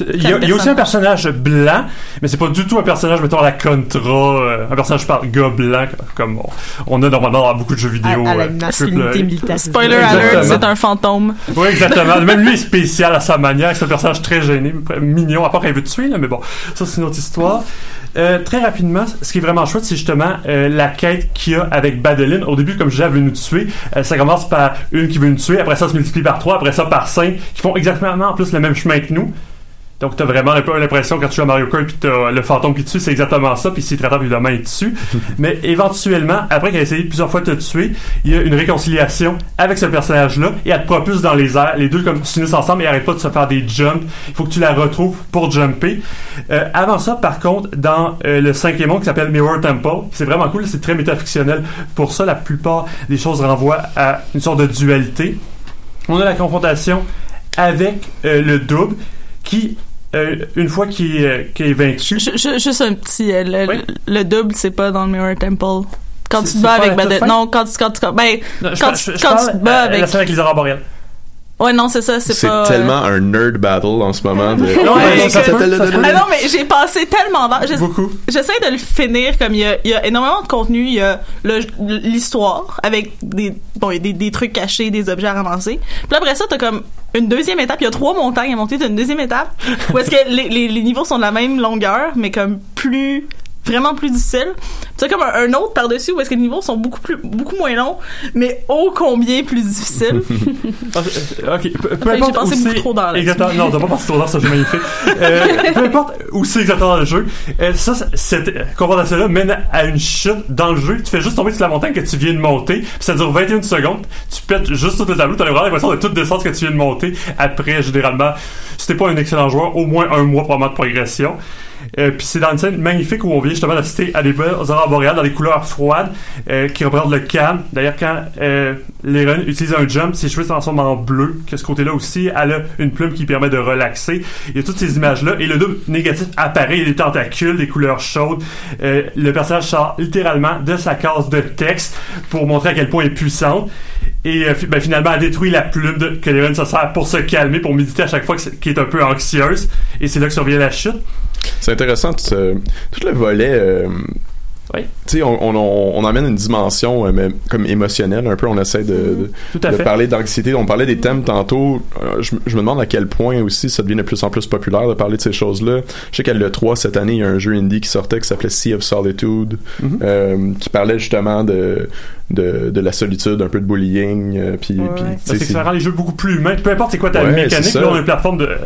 Il y, a, il y a aussi un personnage blanc, mais c'est pas du tout un personnage, mettons, à la Contra, euh, un personnage par gars blanc, comme on, on a normalement dans beaucoup de jeux vidéo. À, à la euh. Spoiler alert, c'est un fantôme. Oui, exactement. *laughs* Même lui est spécial à sa manière. C'est un personnage très gêné, mignon, à part qu'il veut te tuer, là, mais bon, ça c'est une autre histoire. Euh, très rapidement, ce qui est vraiment chouette, c'est justement euh, la quête qu'il y a avec Badeline. Au début, comme je disais, elle veut nous tuer. Euh, ça commence par une qui veut nous tuer, après ça se multiplie par trois, après ça par cinq, qui font exactement en plus le même chemin que nous. Donc t'as vraiment un peu l'impression quand tu joues à Mario Kart puis t'as le fantôme qui te tue, c'est exactement ça, puis s'il te rattrape évidemment il te tue. *laughs* Mais éventuellement, après qu'elle a essayé plusieurs fois de te tuer, il y a une réconciliation avec ce personnage-là et elle te propulse dans les airs. Les deux comme s'unissent ensemble et arrêtent pas de se faire des jumps. Il faut que tu la retrouves pour jumper. Euh, avant ça, par contre, dans euh, le cinquième monde qui s'appelle Mirror Temple, c'est vraiment cool, c'est très métafictionnel. Pour ça, la plupart des choses renvoient à une sorte de dualité. On a la confrontation avec euh, le double qui, euh, une fois qu'il est, euh, qu'il est vaincu, Ju- ju- Juste un petit. euh, le, Oui. le double, c'est pas dans le Mirror Temple. Quand tu C'est- te c'est bats avec fin? Non, quand tu. Quand tu ben, Non, je quand tu- je- je quand parle, tu te bats avec- la scène avec les aurores boréales. Ouais, non, c'est ça, c'est C'est pas. euh, tellement un nerd battle en ce moment. De... *laughs* Ouais, Ouais, ça peut, ça peut. Ah non, mais j'ai passé tellement d'heures. Beaucoup. J'essaie de le finir comme il y a, il y a énormément de contenu. Il y a le- l'histoire avec des, bon, il y a des, des trucs cachés, des objets à ramasser. Puis après ça, t'as comme une deuxième étape. Il y a trois montagnes à monter. T'as une deuxième étape où est-ce que les niveaux sont de la même longueur, mais comme plus vraiment plus difficile. C'est comme un, un autre par-dessus où est-ce que les niveaux sont beaucoup plus beaucoup moins longs, mais ô combien plus difficiles. *laughs* Ah, euh, ok, peu, j'ai importe pensé où beaucoup trop dans exactement. Non, t'as pas pensé trop dans, ça c'est magnifique. Euh, peu importe où c'est exactement dans le jeu, euh, ça, cette confrontation-là mène à une chute dans le jeu. Tu fais juste tomber sur la montagne que tu viens de monter, puis ça dure 21 secondes. Tu pètes juste tout le tableau, t'as vraiment l'impression de tout descendre ce que tu viens de monter. Après, généralement, si t'es pas un excellent joueur, au moins un mois probablement de progression. Euh, puis c'est dans une scène magnifique où on vient justement d'assister à des belles aurores boréales dans des couleurs froides euh, qui représentent le calme. D'ailleurs, quand euh, utilise un jump, ses cheveux transforment en bleu. Que ce côté-là aussi, elle a une plume qui permet de relaxer. Il y a toutes ces images-là. Et le double négatif apparaît. Il y a des tentacules, des couleurs chaudes. Euh, le personnage sort littéralement de sa case de texte pour montrer à quel point elle est puissante. Et euh, ben, finalement, elle détruit la plume que Leren se sert pour se calmer, pour méditer à chaque fois qu'elle est un peu anxieuse. Et c'est là que survient la chute. C'est intéressant, tout, tout le volet. euh, Oui. Tu sais, on, on, on, on emmène une dimension euh, mais comme émotionnelle un peu. On essaie de, fait. parler d'anxiété. On parlait des thèmes tantôt. Euh, je, je me demande à quel point aussi ça devient de plus en plus populaire de parler de ces choses-là. Je sais qu'à l'E3 cette année, il y a un jeu indie qui sortait qui s'appelait Sea of Solitude, Mhm. euh, qui parlait justement de, de, de la solitude, un peu de bullying. euh, puis, Ouais, Parce que c'est- ça rend les jeux beaucoup plus humains. Peu importe c'est quoi ta Ouais, mécanique, c'est là on a une plateforme de. euh,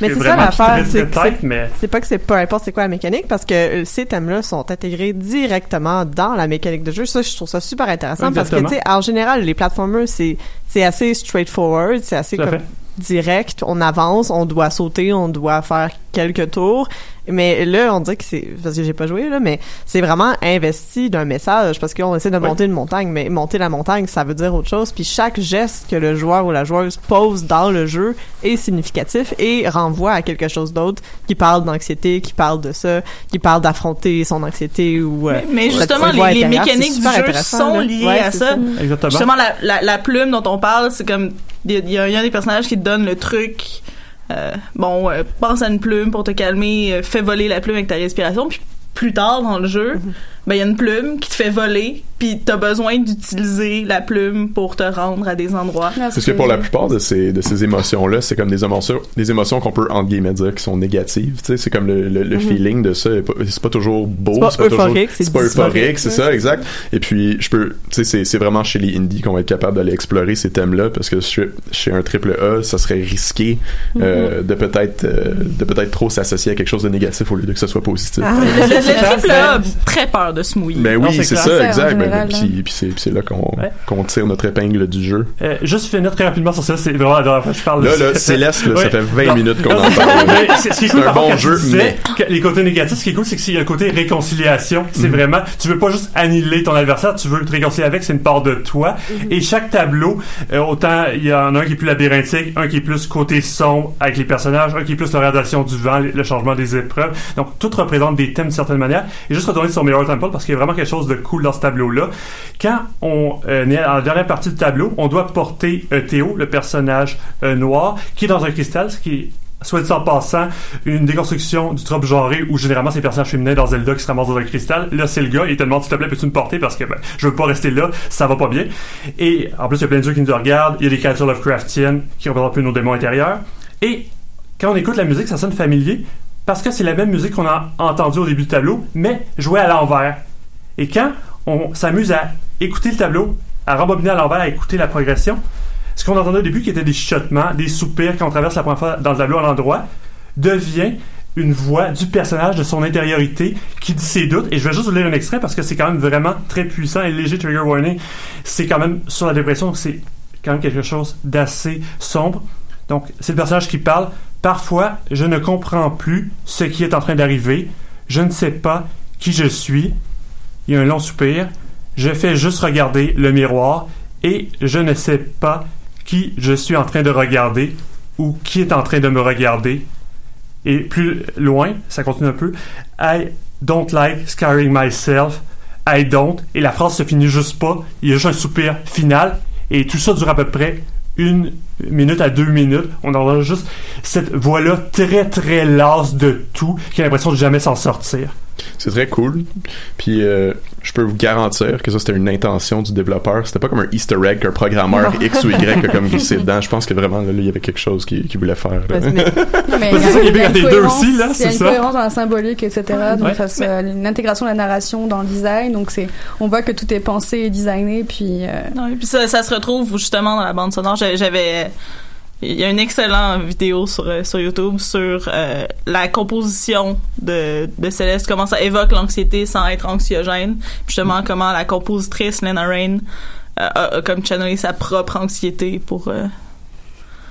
Mais c'est ça vraiment l'affaire, c'est c'est- mais. C'est pas que c'est peu importe c'est quoi la mécanique, parce que euh, ces thèmes-là sont intégrés directement dans la mécanique de jeu. Ça, je trouve ça super intéressant parce que, tu sais, en général, les platformers, c'est, c'est assez straightforward, c'est assez comme direct. On avance, on doit sauter, on doit faire quelques tours. Mais là, on dirait que c'est, parce que j'ai pas joué, là, mais c'est vraiment investi d'un message parce qu'on essaie de Oui. monter une montagne, mais monter la montagne, ça veut dire autre chose. Puis chaque geste que le joueur ou la joueuse pose dans le jeu est significatif et renvoie à quelque chose d'autre qui parle d'anxiété, qui parle de ça, qui parle d'affronter son anxiété ou. euh, Mais cette justement, les, mécaniques du jeu sont liées Ouais, à ça. Exactement. Justement, la, la, la plume dont on parle, c'est comme il y, y a il y a un des personnages qui donne le truc. Euh, bon, euh, pense à une plume pour te calmer, euh, fais voler la plume avec ta respiration, puis plus tard dans le jeu, ben il y a une plume qui te fait voler, puis t'as besoin d'utiliser la plume pour te rendre à des endroits. Parce que pour la plupart de ces, de ces émotions-là, c'est comme des émotions, des émotions qu'on peut, entre guillemets, dire qui sont négatives. Tu sais, c'est comme le, le, le Mhm. feeling de ça. C'est pas toujours beau. C'est pas euphorique, c'est c'est pas euphorique, c'est ça, c'est exact. Et puis, je peux, tu sais, c'est, c'est vraiment chez les indies qu'on va être capable d'aller explorer ces thèmes-là parce que chez, un triple A, ça serait risqué, euh, de peut-être, euh, de peut-être trop s'associer à quelque chose de négatif au lieu de que ce soit positif. Ah. Le, le, le triple A a très peur de se mouiller. Ben oui, c'est ça, exact. Ben, général, puis, puis c'est, puis c'est là qu'on, Ouais. tire notre épingle du jeu. Euh, juste finir très rapidement sur ça, c'est vraiment la dernière fois que je parle de Là, là, ça. Céleste, là, Ouais. ça fait 20 Non. minutes qu'on en parle. mais c'est- ce qui est C'est cool, un contre, bon jeu, disais que les côtés négatifs, ce qui est cool, c'est qu'il y a le côté réconciliation. C'est vraiment, tu veux pas juste annihiler ton adversaire, tu veux te réconcilier avec, c'est une part de toi. Et chaque tableau, euh, autant il y en a un qui est plus labyrinthique, un qui est plus côté sombre avec les personnages, un qui est plus l'orientation du vent, le changement des épreuves. Donc tout représente des thèmes d'une certaine manière. Et juste retourner sur Mirror Temple parce qu'il y a vraiment quelque chose de cool dans ce tableau-là. Quand on euh, est en dernière partie du tableau, on doit porter euh, Théo, le personnage euh, noir, qui est dans un cristal, ce qui est soit dit en passant, une déconstruction du trope genré où généralement c'est personnages féminins dans Zelda qui se ramassent dans un cristal. Là, c'est le gars, il te demande s'il te plaît, peux-tu me porter? Parce que ben, je veux pas rester là, ça va pas bien. Et en plus, il y a plein de jeux qui nous regardent, il y a des créatures Lovecraftiennes qui représentent un peu nos démons intérieurs. Et quand on écoute la musique, ça sonne familier parce que c'est la même musique qu'on a entendue au début du tableau, mais jouée à l'envers. Et quand on s'amuse à écouter le tableau, à rembobiner à l'envers, à écouter la progression, ce qu'on entendait au début, qui était des chuchotements, des soupirs quand on traverse la première fois dans le tableau à l'endroit, devient une voix du personnage, de son intériorité, qui dit ses doutes. Et je vais juste vous lire un extrait parce que c'est quand même vraiment très puissant et léger trigger warning. C'est quand même sur la dépression, c'est quand même quelque chose d'assez sombre. Donc, c'est le personnage qui parle. Parfois, je ne comprends plus ce qui est en train d'arriver. Je ne sais pas qui je suis. Il y a un long soupir. Je fais juste regarder le miroir et je ne sais pas qui je suis en train de regarder ou qui est en train de me regarder. Et plus loin, ça continue un peu. I don't like scaring myself. I don't. Et la phrase se finit juste pas. Il y a juste un soupir final. Et tout ça dure à peu près une minute à deux minutes. On entend juste cette voix-là très très lasse de tout, qui a l'impression de jamais s'en sortir. C'est très cool. Puis euh, je peux vous garantir que ça c'était une intention du développeur. C'était pas comme un Easter egg qu'un programmeur Non. X ou Y a comme glissé *laughs* dedans. Je pense que vraiment là, il y avait quelque chose qu'il qu'il voulait faire. là. *laughs* Non, mais C'est ça qui est il y a bien quand une t'es deux cohérence- aussi, là, Il y c'est a une ça. cohérence dans la symbolique, etc. Donc, Ouais. ça se- l'intégration de la narration dans le design. Donc, c'est, on voit que tout est pensé et designé. Puis, euh, Non, et puis ça, ça se retrouve justement dans la bande sonore. J'avais- J'avais, il y a une excellente vidéo sur euh, sur YouTube sur euh, la composition de de Céleste, comment ça évoque l'anxiété sans être anxiogène. Justement comment la compositrice Lena Rain euh, a, a comme channelé sa propre anxiété pour euh,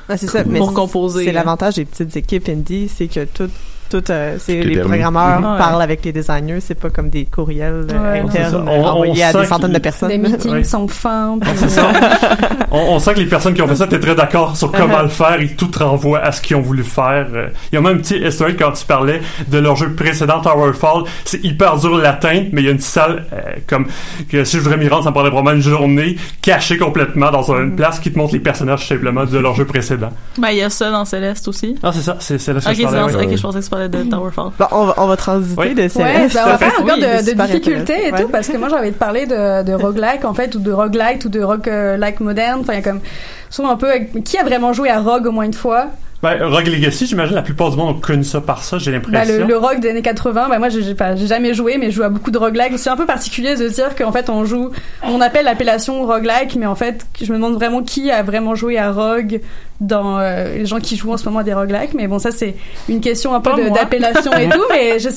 Ah, ça, pour composer. C'est là. l'avantage des petites équipes indie, c'est que tout, tout, euh, c'est les permis. programmeurs Ouais. parlent avec les designers, c'est pas comme des courriels euh, Ouais, internes On- on envoyés à des centaines de personnes. des *laughs* meetings Ouais. sans fin. puis- C'est ça. *laughs* on, on sent que les personnes qui ont fait ça étaient très d'accord sur comment le faire et tout renvoie à ce qu'ils ont voulu faire. Euh, Il y a même un petit historique quand tu parlais de leur jeu précédent Towerfall. C'est hyper dur l'atteindre, mais il y a une salle euh, comme que si je voudrais m'y rendre, ça me prendrait probablement une journée cachée complètement dans une place qui te montre les personnages simplement de leur jeu précédent. Ben il y a ça dans Céleste aussi. Ah c'est ça, c'est que Ok, je c'est dans- ouais. ok, je pensais que parlais de Towerfall. Bon, on va, on va transiter Oui. de Ouais, ben, on va faire Oui, encore de, c'est de difficultés et tout, parce que moi j'ai envie de parler de, roguelike en fait, ou de roguelite, ou de roguelike moderne. Enfin, il y a comme, souvent un peu, qui a vraiment joué à Rogue au moins une fois? Ben, Rogue Legacy, j'imagine la plupart du monde ont connu ça par ça, j'ai Ben, l'impression. le, le rogue des années 80, ben moi j'ai j'ai pas j'ai jamais joué mais je joue à beaucoup de roguelike. C'est un peu particulier de dire qu'en fait on joue on appelle l'appellation roguelike mais en fait je me demande vraiment qui a vraiment joué à rogue dans euh, les gens qui jouent en ce moment à des roguelike mais bon ça c'est une question un peu d'appellation et *laughs* tout mais je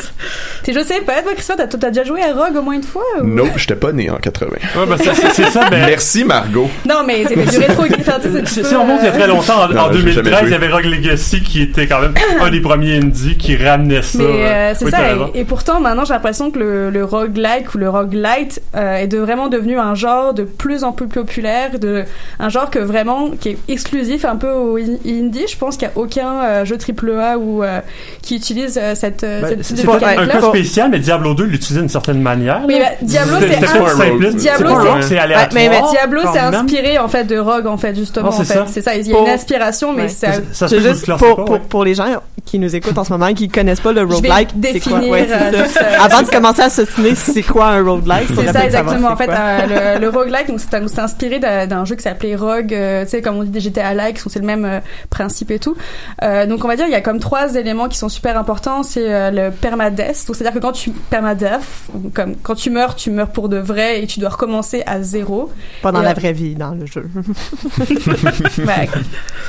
je sais pas toi Christophe t'as déjà joué à rogue au moins une fois ou- Nope, j'étais pas né en 80. Ouais, ben, c'est- c'est c'est ça, ben, Merci Margot. Non mais c'est du rétro *laughs* c'est Si, on monte il y a euh, très longtemps, en, Non, en j'ai jamais 2013, joué. il y avait Rogue Legacy qui était quand même un des premiers indies qui ramenait ça. Mais euh, c'est Oui, t'as ça. et pourtant, maintenant, j'ai l'impression que le, le roguelike ou le roguelite euh, est de, vraiment devenu un genre de plus en plus populaire, de, un genre que vraiment qui est exclusif un peu au in- indie. Je pense qu'il n'y a aucun euh, jeu AAA ou euh, qui utilise euh, cette, euh, Ben, cette c'est un cas spécial, mais Diablo 2 l'utilisait d'une certaine manière. Oui, bah, Diablo, c'est. Diablo, c'est aléatoire. mais- mais Diablo, c'est inspiré en fait de Rogue en fait justement. C'est en fait. ça. C'est ça. Il y a une inspiration, mais Ouais. c'est juste pour, pour les gens qui nous écoutent en ce moment et qui connaissent pas le roguelike, c'est quoi? Ouais, euh, ça. euh, Avant de commencer à s'ostiner, c'est quoi un roguelike? C'est ça exactement. En fait, euh, le, le roguelike, donc c'est inspiré d'un jeu qui s'appelait Rogue, euh, tu sais, comme on dit des GTA-like, c'est le même euh, principe et tout. Donc on va dire il y a comme trois éléments qui sont super importants. C'est le permadeath, donc c'est-à-dire que quand tu permadeath, comme quand tu meurs, tu meurs pour de vrai et tu dois recommencer à zéro. Pas dans Et, la vraie vie, dans le jeu. *laughs* Ouais,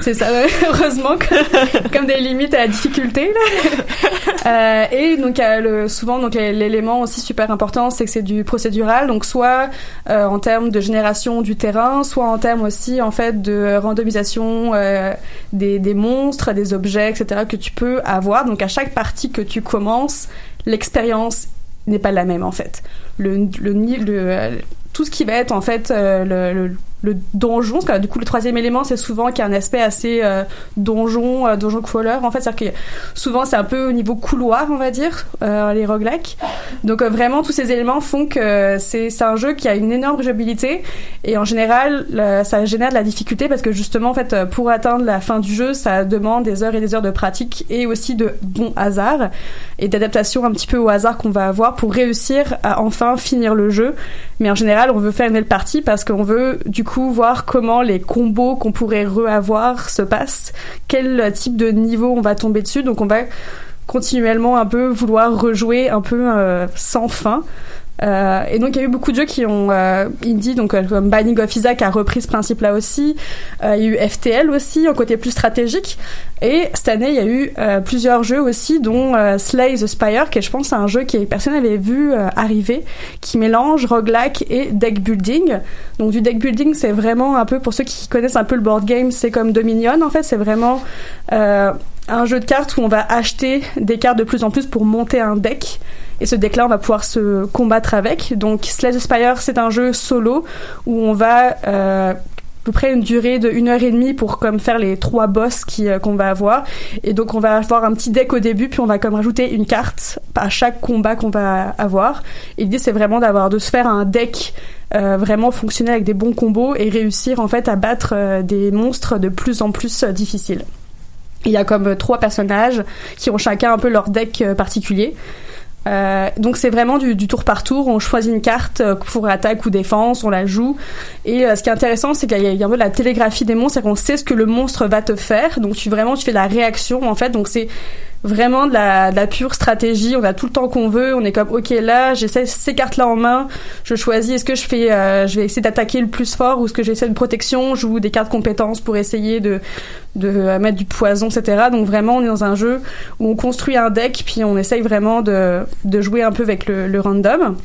c'est ça. Heureusement, que- comme des limites à la difficulté. Là. *laughs* Euh, et donc le, souvent, donc l'élément aussi super important, c'est que c'est du procédural. Donc soit euh, en termes de génération du terrain, soit en termes aussi en fait de randomisation euh, des, des monstres, des objets, etc. que tu peux avoir. Donc à chaque partie que tu commences, l'expérience n'est pas la même en fait. Le, le, ni- le, tout ce qui va être en fait euh, le, le, le donjon, parce que du coup le troisième élément c'est souvent qu'il y a un aspect assez euh, donjon, euh, donjon crawler en fait, c'est-à-dire que souvent c'est un peu au niveau couloir on va dire, euh, les roguelikes. Donc vraiment tous ces éléments font que c'est un jeu qui a une énorme jouabilité et en général ça génère de la difficulté parce que justement en fait pour atteindre la fin du jeu ça demande des heures et des heures de pratique et aussi de bon hasard et d'adaptation un petit peu au hasard qu'on va avoir pour réussir à enfin finir le jeu. Mais en général, on veut faire une belle partie parce qu'on veut du coup voir comment les combos qu'on pourrait re-avoir se passent, quel type de niveau on va tomber dessus. Donc on va continuellement un peu vouloir rejouer un peu euh, sans fin. Euh, et donc il y a eu beaucoup de jeux qui ont euh, indie, donc euh, comme Binding of Isaac a repris ce principe-là aussi. Euh, il y a eu FTL aussi, en côté plus stratégique. Et cette année, il y a eu plusieurs jeux aussi, dont Slay the Spire, qui est, je pense, un jeu que personne n'avait vu arriver, qui mélange roguelike et deck building. Donc du deck building, c'est vraiment un peu, pour ceux qui connaissent un peu le board game, c'est comme Dominion, en fait, c'est vraiment un jeu de cartes où on va acheter des cartes de plus en plus pour monter un deck. Et ce deck-là, on va pouvoir se combattre avec. Donc Slay Spire, c'est un jeu solo où on va euh, à peu près une durée de une heure et demie pour comme faire les trois boss euh, qu'on va avoir et donc on va avoir un petit deck au début puis on va comme rajouter une carte à chaque combat qu'on va avoir et l'idée c'est vraiment d'avoir de se faire un deck euh, vraiment fonctionnel avec des bons combos et réussir en fait à battre des monstres de plus en plus difficiles il y a comme euh, trois personnages qui ont chacun un peu leur deck euh, particulier Euh, donc c'est vraiment du, du, tour par tour. On choisit une carte euh, pour attaque ou défense, on la joue. Et ce qui est intéressant, c'est qu'il y, y, a un peu la télégraphie des monstres, c'est qu'on sait ce que le monstre va te faire. Donc tu vraiment tu fais la réaction en fait. Donc c'est vraiment de la, de la, pure stratégie. On a tout le temps qu'on veut. On est comme, ok, là, j'essaie ces cartes-là en main. Je choisis, est-ce que je fais, euh, je vais essayer d'attaquer le plus fort ou est-ce que j'essaie de protection? Je joue des cartes compétences pour essayer de, de euh, mettre du poison, etc. Donc vraiment, on est dans un jeu où on construit un deck puis on essaye vraiment de, de jouer un peu avec le, le random.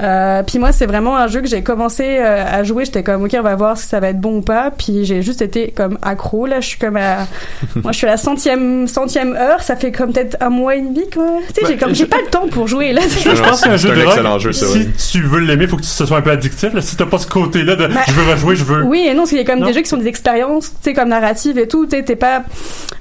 Euh, puis moi, c'est vraiment un jeu que j'ai commencé euh, à jouer. J'étais comme, ok, on va voir si ça va être bon ou pas. Puis j'ai juste été comme accro. Là, je suis comme à, *laughs* moi, je suis à la centième, centième heure. Ça fait comme peut-être un mois et demi, quoi. Tu sais, j'ai comme, j'ai pas le temps pour jouer, là. Je, *laughs* pense que c'est un jeu de excellent jeu, Si tu veux l'aimer, faut que ce soit un peu addictif, là. Si t'as pas ce côté-là de, je veux rejouer, je veux. Oui et non, parce qu'il y a comme des jeux qui sont des expériences, tu sais, comme narrative et tout. Tu sais, t'es pas,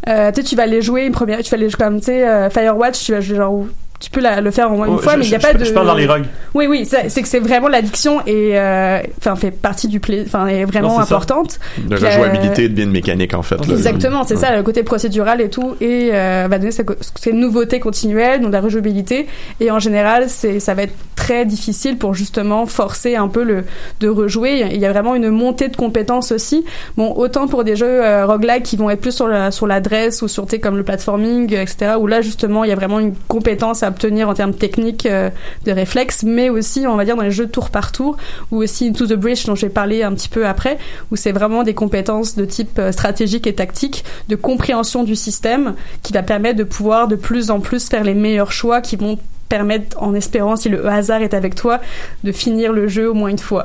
euh, tu sais, tu vas les jouer une première, tu vas les jouer comme, tu sais, euh, Firewatch, tu vas jouer genre tu peux la, le faire au moins une oh, fois, je, mais il n'y a je, pas de. Je parle dans les rogues. Oui, oui, c'est que c'est vraiment l'addiction et euh, enfin fait partie du plaisir, enfin est vraiment non, importante. De la jouabilité et de bien de mécanique en fait. Là. Exactement, c'est ouais. ça, le côté procédural et tout, et euh, va donner cette, cette nouveauté continuelle, donc la rejouabilité, et en général, c'est ça va être très difficile pour justement forcer un peu le de rejouer. Il y a vraiment une montée de compétences aussi. Bon, autant pour des jeux euh, roguelike qui vont être plus sur la sur l'adresse ou sur comme le platforming, etc. Où là justement il y a vraiment une compétence à obtenir en termes techniques euh, de réflexes, mais aussi, on va dire, dans les jeux tour par tour, ou aussi Into the Bridge, dont je vais parler un petit peu après, où c'est vraiment des compétences de type euh, stratégique et tactique, de compréhension du système, qui va permettre de pouvoir de plus en plus faire les meilleurs choix qui vont permettre, en espérant, si le hasard est avec toi, de finir le jeu au moins une fois.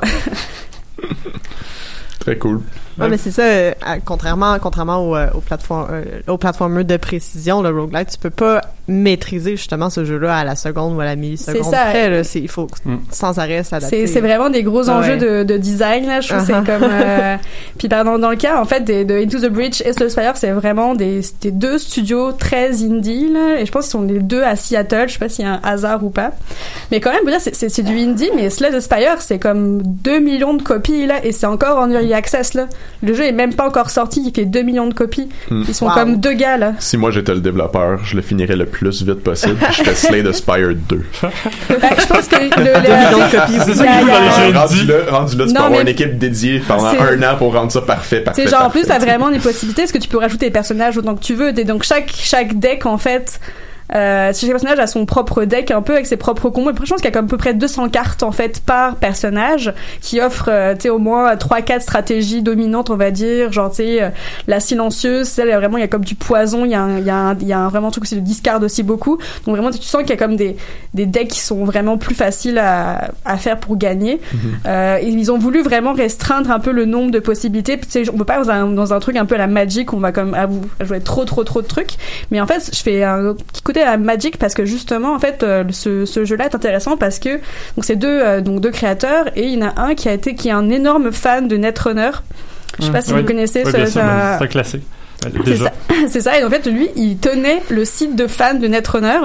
Très cool. Ouais, mais c'est ça, euh, contrairement, contrairement aux, euh, aux, plateformes, euh, aux plateformeurs de précision, le roguelike, tu peux pas maîtriser justement ce jeu-là à la seconde ou à la milliseconde C'est ça. près, là. C'est, il faut mm. sans arrêt s'adapter. C'est, vraiment des gros enjeux ouais. de, de, design, là. Je trouve uh -huh. c'est comme, euh... *laughs* puis pardon, dans le cas, en fait, de, de Into the Bridge et Slow Spire, c'est vraiment des, des deux studios très indie, là. Et je pense qu'ils sont les deux à Seattle. Je sais pas s'il y a un hasard ou pas. Mais quand même, vous dire, c'est, c'est, c'est du indie, mais Slay the Spire, c'est comme 2 millions de copies, là. Et c'est encore en early access, là. Le jeu est même pas encore sorti, il fait 2 millions de copies. Mm. Ils sont wow. comme deux gars, là. Si moi j'étais le développeur, je le finirais le plus vite possible, je fais Slay the Spire 2. *laughs* ben, je pense que le, le, c'est ça rendu là, rendu là, tu peux avoir une équipe dédiée pendant un an pour rendre ça parfait, parfait. C'est genre, parfait. en plus, t'as vraiment des possibilités, parce que tu peux rajouter des personnages autant que tu veux, et donc chaque, chaque deck, en fait, euh, chaque personnage a son propre deck un peu avec ses propres combos. Je pense qu'il y a comme à peu près 200 cartes en fait par personnage qui offrent euh, tu sais au moins 3 4 stratégies dominantes, on va dire, genre tu sais euh, la silencieuse, celle vraiment il y a comme du poison, il y a un, il y a un, il y a un vraiment un truc aussi de discard aussi beaucoup. Donc vraiment tu sens qu'il y a comme des des decks qui sont vraiment plus faciles à à faire pour gagner. Mm -hmm. ils ont voulu vraiment restreindre un peu le nombre de possibilités. Tu sais on peut pas dans un dans un truc un peu à la Magic, on va comme à à jouer trop trop trop de trucs. Mais en fait, je fais un petit côté à Magic parce que justement en fait euh, ce, ce jeu-là est intéressant parce que donc c'est deux euh, donc deux créateurs et il y en a un qui a été qui est un énorme fan de Netrunner. Je sais mmh. pas si oui. vous connaissez oui, ce, ça. C'est *laughs* ça. c'est ça. Et en fait, lui, il tenait le site de fans de Netrunner.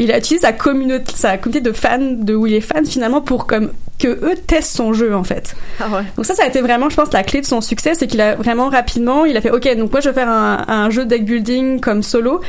Il a utilisé sa communauté, sa communauté de fans, de où il est fan finalement pour comme que eux testent son jeu en fait. Ah ouais. Donc ça, ça a été vraiment, je pense, la clé de son succès, c'est qu'il a vraiment rapidement, il a fait, ok, donc moi je vais faire un, un jeu deck building comme solo.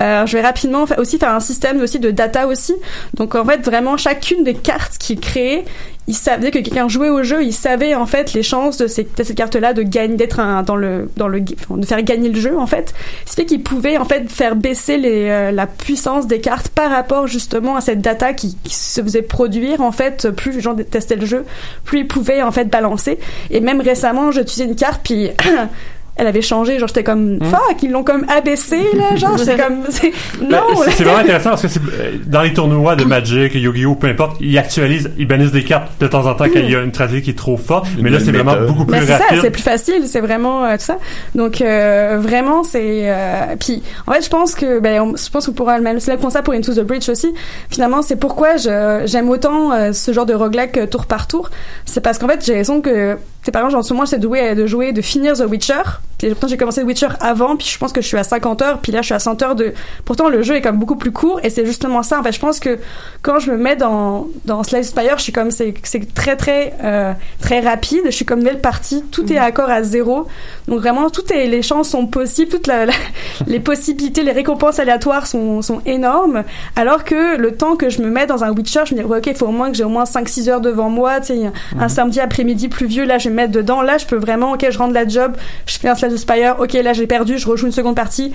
Euh, je vais rapidement aussi faire un système aussi de data aussi. Donc en fait, vraiment chacune des cartes qu'il créait, il savait que quelqu'un jouait au jeu, il savait en fait les chances de, ces, de cette carte-là de gagner, d'être dans le, dans le, de faire gagner le jeu en fait. Ce fait qu'il pouvait en fait faire baisser les, euh, la puissance des cartes par rapport justement à cette data qui, se faisait produire en fait plus les gens testaient le jeu, plus ils pouvaient en fait balancer. Et même récemment, j'ai utilisé une carte puis *clears throat* elle avait changé genre j'étais comme Mmh. fuck ils l'ont comme abaissé là genre j'étais *laughs* comme c'est- Ben, non c'est- c'est vraiment intéressant parce que c'est- euh, dans les tournois de Magic, Yu-Gi-Oh, peu importe, ils actualisent, ils bannissent des cartes de temps en temps quand il y a une stratégie qui est trop forte. Mais là, c'est vraiment beaucoup plus Ben, c'est ça, rapide. c'est plus facile, c'est vraiment euh, tout ça. Donc euh, vraiment c'est euh, puis en fait je pense que ben on- je pense que pour même c'est le constat pour Into the Bridge aussi. Finalement c'est pourquoi je j'aime autant euh, ce genre de roguelike tour par tour. C'est parce qu'en fait j'ai l'impression que c'est par exemple, en ce moment, j'essaie de jouer, de jouer, de finir The Witcher. Puis pourtant, j'ai commencé The Witcher avant, puis je pense que je suis à 50 heures, puis là, je suis à 100 heures de. Pourtant, le jeu est comme beaucoup plus court, et c'est justement ça. En fait, je pense que quand je me mets dans dans Slay Spire, je suis comme c'est c'est très très euh, très rapide. Je suis comme nouvelle partie, tout est accord à zéro. Donc vraiment, toutes les chances sont possibles, toutes la, la- *laughs* les possibilités, les récompenses aléatoires sont sont énormes. Alors que le temps que je me mets dans un Witcher, je me dis ouais, ok, il faut au moins que j'ai au moins 5-6 heures devant moi. Tu sais, un Mhm. samedi après-midi pluvieux, là, je me mettre dedans. Là, je peux vraiment, ok, je rentre la job, je fais un slash de Spire, ok, là, j'ai perdu, je rejoue une seconde partie.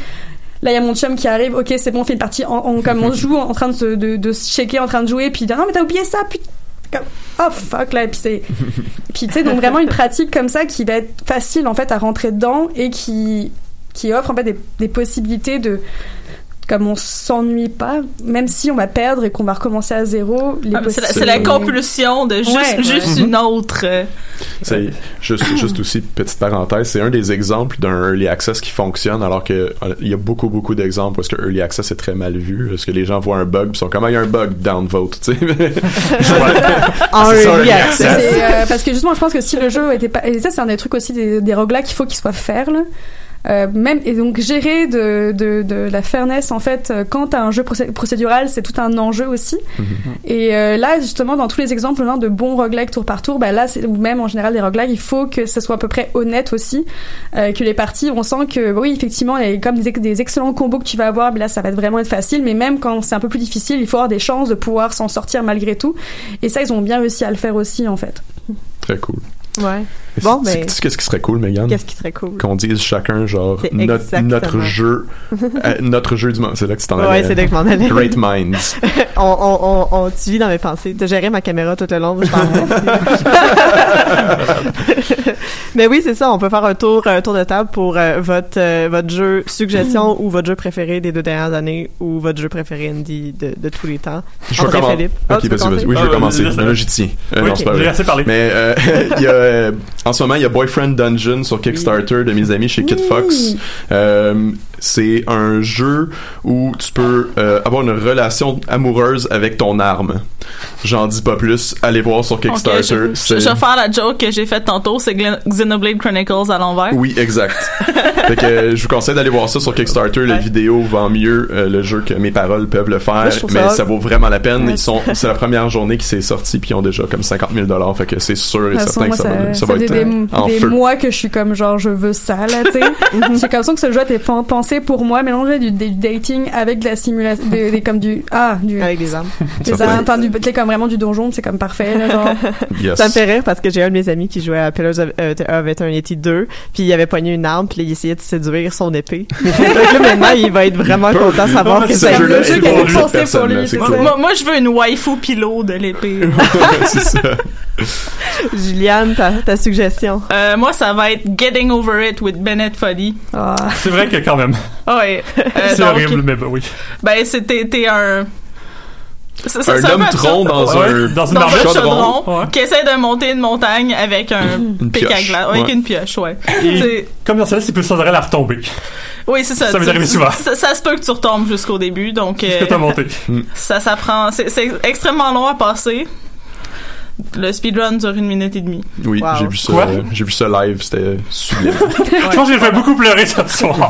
Là, il y a mon chum qui arrive, ok, c'est bon, on fait une partie, en- comme on *laughs* joue, en train de se, de, de se checker, en train de jouer, puis il dit, non, mais t'as oublié ça, putain. Oh fuck, là, et puis c'est. *laughs* Puis tu sais, donc vraiment une pratique comme ça qui va être facile, en fait, à rentrer dedans et qui, qui offre, en fait, des, des possibilités de. Comme on s'ennuie pas, même si on va perdre et qu'on va recommencer à zéro, Ah, C'est la, compulsion de juste, Ouais. juste Ouais. une autre. euh, C'est juste, juste aussi petite parenthèse, c'est un des exemples d'un early access qui fonctionne alors que euh, il y a beaucoup beaucoup d'exemples où est-ce que early access est très mal vu, parce que les gens voient un bug puis sont comme ah, il y a un bug downvote, tu sais. *laughs* En early early access. euh, parce que justement, je pense que si le jeu était pas, et ça c'est un des trucs aussi des, des roguelikes qu'il faut qu'il soit fair là. Euh, même et donc gérer de, de, de la fairness en fait euh, quand t'as un jeu procé- procédural c'est tout un enjeu aussi. Et euh, là justement dans tous les exemples là, de bons roguelikes tour par tour bah là c'est ou même en général des roguelikes il faut que ça soit à peu près honnête aussi euh, que les parties on sent que oui effectivement il y a comme des, des excellents combos que tu vas avoir mais là ça va être vraiment être facile mais même quand c'est un peu plus difficile il faut avoir des chances de pouvoir s'en sortir malgré tout. Et ça ils ont bien réussi à le faire aussi en fait. Très cool. Ouais. Bon, c'est- ben- Qu'est-ce qui serait cool, Megan? Qu'est-ce qui serait cool? Qu'on dise chacun, genre, notre, jeu, *laughs* euh, notre jeu du moment. C'est là que tu t'en Ouais, allais. c'est là que je m'en allais. Great minds. *laughs* on, on, on, on, tu vis dans mes pensées. T'as géré ma caméra tout le long. je t'en *laughs* Mais oui, c'est ça. On peut faire un tour, un tour de table pour euh, votre, euh, votre jeu suggestion ou votre jeu préféré des deux dernières années ou votre jeu préféré indie de, de tous les temps. Je vais commencer. Philippe. Ok, Ah, tu veux vas-y, vas-y. Oui, je vais Ah, commencer. Là, j'y tiens. Euh, Oui, non, c'est pas j'ai vrai. assez parlé. Mais euh, il y a, en ce moment, il y a Boyfriend Dungeon sur Kickstarter de mes amis chez Kid Fox. C'est un jeu où tu peux euh, avoir une relation amoureuse avec ton arme. J'en dis pas plus. Allez voir sur Kickstarter. je, je, C'est- je vais faire la joke que j'ai faite tantôt, c'est Xenoblade Chronicles à l'envers. Oui, exact. *laughs* fait que euh, je vous conseille d'aller voir ça sur Kickstarter. La vidéo vend mieux euh, le jeu que mes paroles peuvent le faire, mais ça- ça vaut vraiment la peine. Ouais. Ils sont, c'est la première *laughs* journée qui s'est sortie puis ils ont déjà comme 50 000 dollars. Fait que c'est sûr et façon, certain moi, que ça, va, ça ça va être des, en des feu. mois que je suis comme genre je veux ça là, tu sais. *laughs* J'ai comme ça que ce jeu était pen- pensé pour moi, mélanger du, du dating avec de la simulation, des, des- comme du ah du Avec des armes. des armes, enfin, du tu sais, comme vraiment du donjon, c'est comme parfait là, genre. *laughs* Yes. Ça me fait rire parce que j'ai un de mes amis qui jouait à Pillars of, euh, of Eternity 2, puis il avait pogné une arme, puis il essayait de séduire son épée. *laughs* Donc là, maintenant, il va être vraiment content de savoir mais que ce c'est le jeu est qui lui, pensé pour lui. cool. Moi, moi, je veux une waifu pilot de l'épée. *laughs* c'est ça. Juliane, ta, ta suggestion? Euh, moi, ça va être Getting Over It with Bennett Foddy. Ah. C'est vrai que quand même. Ah ouais. Euh, *laughs* c'est horrible, mais bah oui. Ben, c'était t'es un. c'est- c'est- Un c'est homme tronc dans Ouais, un dans une dans un marmite. chaudron, Ouais. qui essaie de monter une montagne avec un Une pic à glace. Avec Ouais. une pioche, ouais. Et C'est- comme dans celle-là, c'est plus sans arrêt la retomber. Oui, c'est ça. Ça m'est arrivé souvent. Ça, ça se peut que tu retombes jusqu'au début, donc que euh, t'as monté. ça, ça prend. C'est extrêmement long à passer. Le speedrun dure une minute et demie. Oui, Wow. j'ai vu ça. Euh, j'ai vu ça live. C'était sublime. *laughs* Je pense que j'ai fait beaucoup pleurer ce soir.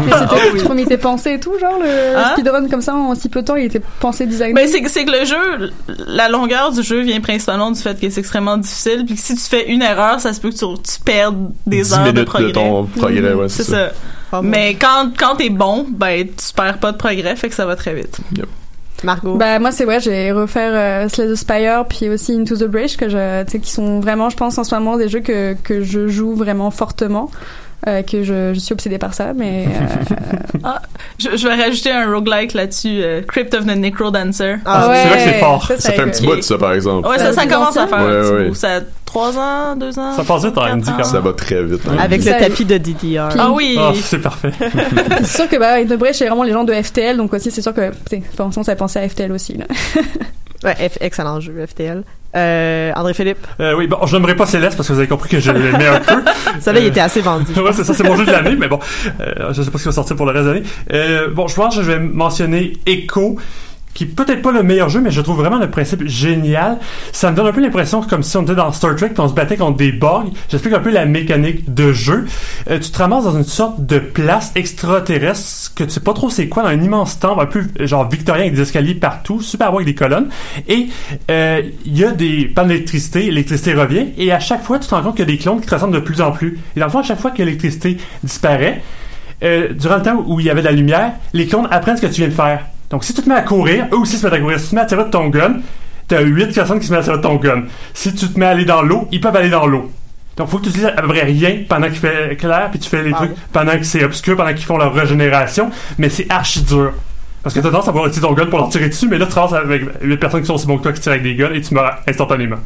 C'était comme il était pensé et tout, genre le Hein? speedrun comme ça en si peu de temps, il était pensé designé. Ben, c'est que- c'est que le jeu, la longueur du jeu vient principalement du fait que c'est extrêmement difficile, puis que si tu fais une erreur, ça se peut que tu, tu perdes des 10 heures de progrès. de ton progrès, ouais, C'est ça. ça. Oh, mon- Mais quand, quand t'es bon, ben, tu perds pas de progrès, fait que ça va très vite. Margot. Bah moi c'est vrai, j'ai refaire euh, Slay the Spire puis aussi Into the Bridge que je tu sais qui sont vraiment je pense en ce moment des jeux que que je joue vraiment fortement. Euh, que je, je suis obsédée par ça mais euh, *laughs* Ah, je, je vais rajouter un roguelike là-dessus, euh, Crypt of the Necrodancer. Ah, ouais, c'est vrai que c'est fort. Ça fait un petit bout, ça, par exemple. Ouais, ça, commence à faire un Ouais, petit ouais. bout. Ça a 3 ans, 2 ans. Ça passe vite en ans. quand Ça va très vite. hein. Avec le tapis de DDR. Puis- Ah oui! Ah, c'est parfait. *laughs* c'est sûr que bah the Bridge c'est vraiment les gens de FTL donc aussi c'est sûr que tu sais pensons ça penser à FTL aussi là. *laughs* Ouais, F- excellent jeu, FTL. Euh, André Philippe? Euh, oui, bon, je n'aimerais pas Céleste parce que vous avez compris que je l'aimais un peu. *laughs* Ça là, il Euh, était assez vendu. *laughs* ouais, c'est ça, c'est mon jeu de l'année, mais bon, euh, je sais pas ce qui va sortir pour le reste de l'année. Euh, bon, je pense que je vais mentionner Echo, qui peut-être pas le meilleur jeu, mais je trouve vraiment le principe génial. Ça me donne un peu l'impression comme si on était dans Star Trek, on se battait contre des bugs. J'explique un peu la mécanique de jeu. Euh, tu te ramasses dans une sorte de place extraterrestre que tu sais pas trop c'est quoi, dans un immense temple, un peu euh, genre victorien avec des escaliers partout, super beau avec des colonnes. Et euh, il y a des pannes d'électricité, l'électricité revient, et à chaque fois, tu te rends compte qu'il y a des clones qui te ressemblent de plus en plus. Et dans le fond, à chaque fois que l'électricité disparaît, euh, durant le temps où il y avait de la lumière, les clones apprennent ce que tu viens de faire. Donc, si tu te mets à courir, eux aussi se mettent à courir. Si tu te mets à tirer de ton gun, t'as 8 personnes qui se mettent à tirer de ton gun. Si tu te mets à aller dans l'eau, ils peuvent aller dans l'eau. Donc, faut que tu utilises à peu près rien pendant qu'il fait clair, puis tu fais les Ah trucs pendant que c'est obscur, pendant qu'ils font leur régénération. Mais c'est archi dur. Parce que t'as tendance à avoir utilisé ton gun pour leur tirer dessus, mais là, tu te ramasses avec 8 personnes qui sont aussi bons que toi qui tirent avec des guns et tu meurs instantanément.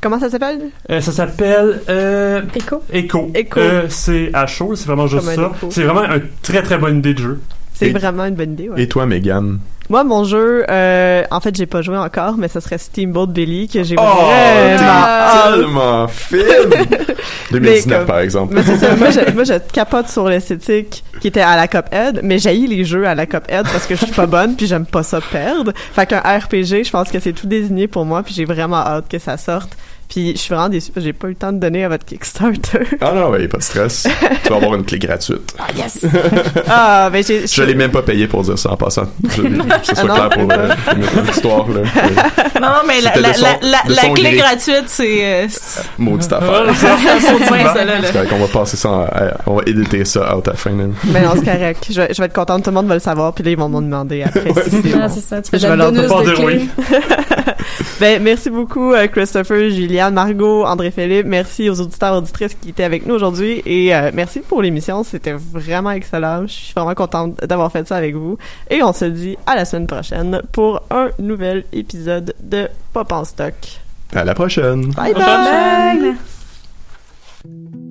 Comment ça s'appelle? Euh, ça s'appelle euh, Echo? Echo. Echo. C'est à chaud, c'est vraiment juste ça. C'est vraiment une très très bonne idée de jeu. C'est vraiment une bonne idée, ouais. Et toi, Megan? Moi, mon jeu, euh, en fait, j'ai pas joué encore, mais ça serait Steamboat Billy que j'ai Oh, vraiment tellement fine! *laughs* 2019, comme- par exemple. Mais c'est ça, moi je, moi je *laughs* capote sur l'esthétique qui était à la Cuphead, mais j'haïs les jeux à la Cuphead parce que je suis pas bonne puis j'aime pas ça perdre. Fait qu'un RPG, je pense que c'est tout désigné pour moi puis j'ai vraiment hâte que ça sorte. Puis je suis vraiment déçue parce que j'ai pas eu le temps de donner à votre Kickstarter. Ah non, ouais, pas de stress. *laughs* tu vas avoir une clé gratuite. Ah yes! *laughs* ah, ben j'ai... Je l'ai même pas payé pour dire ça en passant. Je, *laughs* que ce Ah soit non? clair pour euh, l'histoire, là. Non, non, mais la, la, son- clé lyrique. gratuite, c'est. euh, c'est- Maudite affaire. Ouais, là, là. C'est correct, on va passer ça, en- on va éditer ça out à la fin. Mais non, c'est correct. Je vais, je vais être contente, tout le monde va le savoir puis là ils vont me demander après si c'est Ah, bon. c'est ça, tu fais Je vais leur bonus pas de dire clés. oui. ben, merci beaucoup, euh, Christopher, Margot, André-Philippe. Merci aux auditeurs et auditrices qui étaient avec nous aujourd'hui. Et euh, merci pour l'émission. C'était vraiment excellent. Je suis vraiment contente d'avoir fait ça avec vous. Et on se dit à la semaine prochaine pour un nouvel épisode de Pop en stock. À la prochaine! Bye bye! Bye.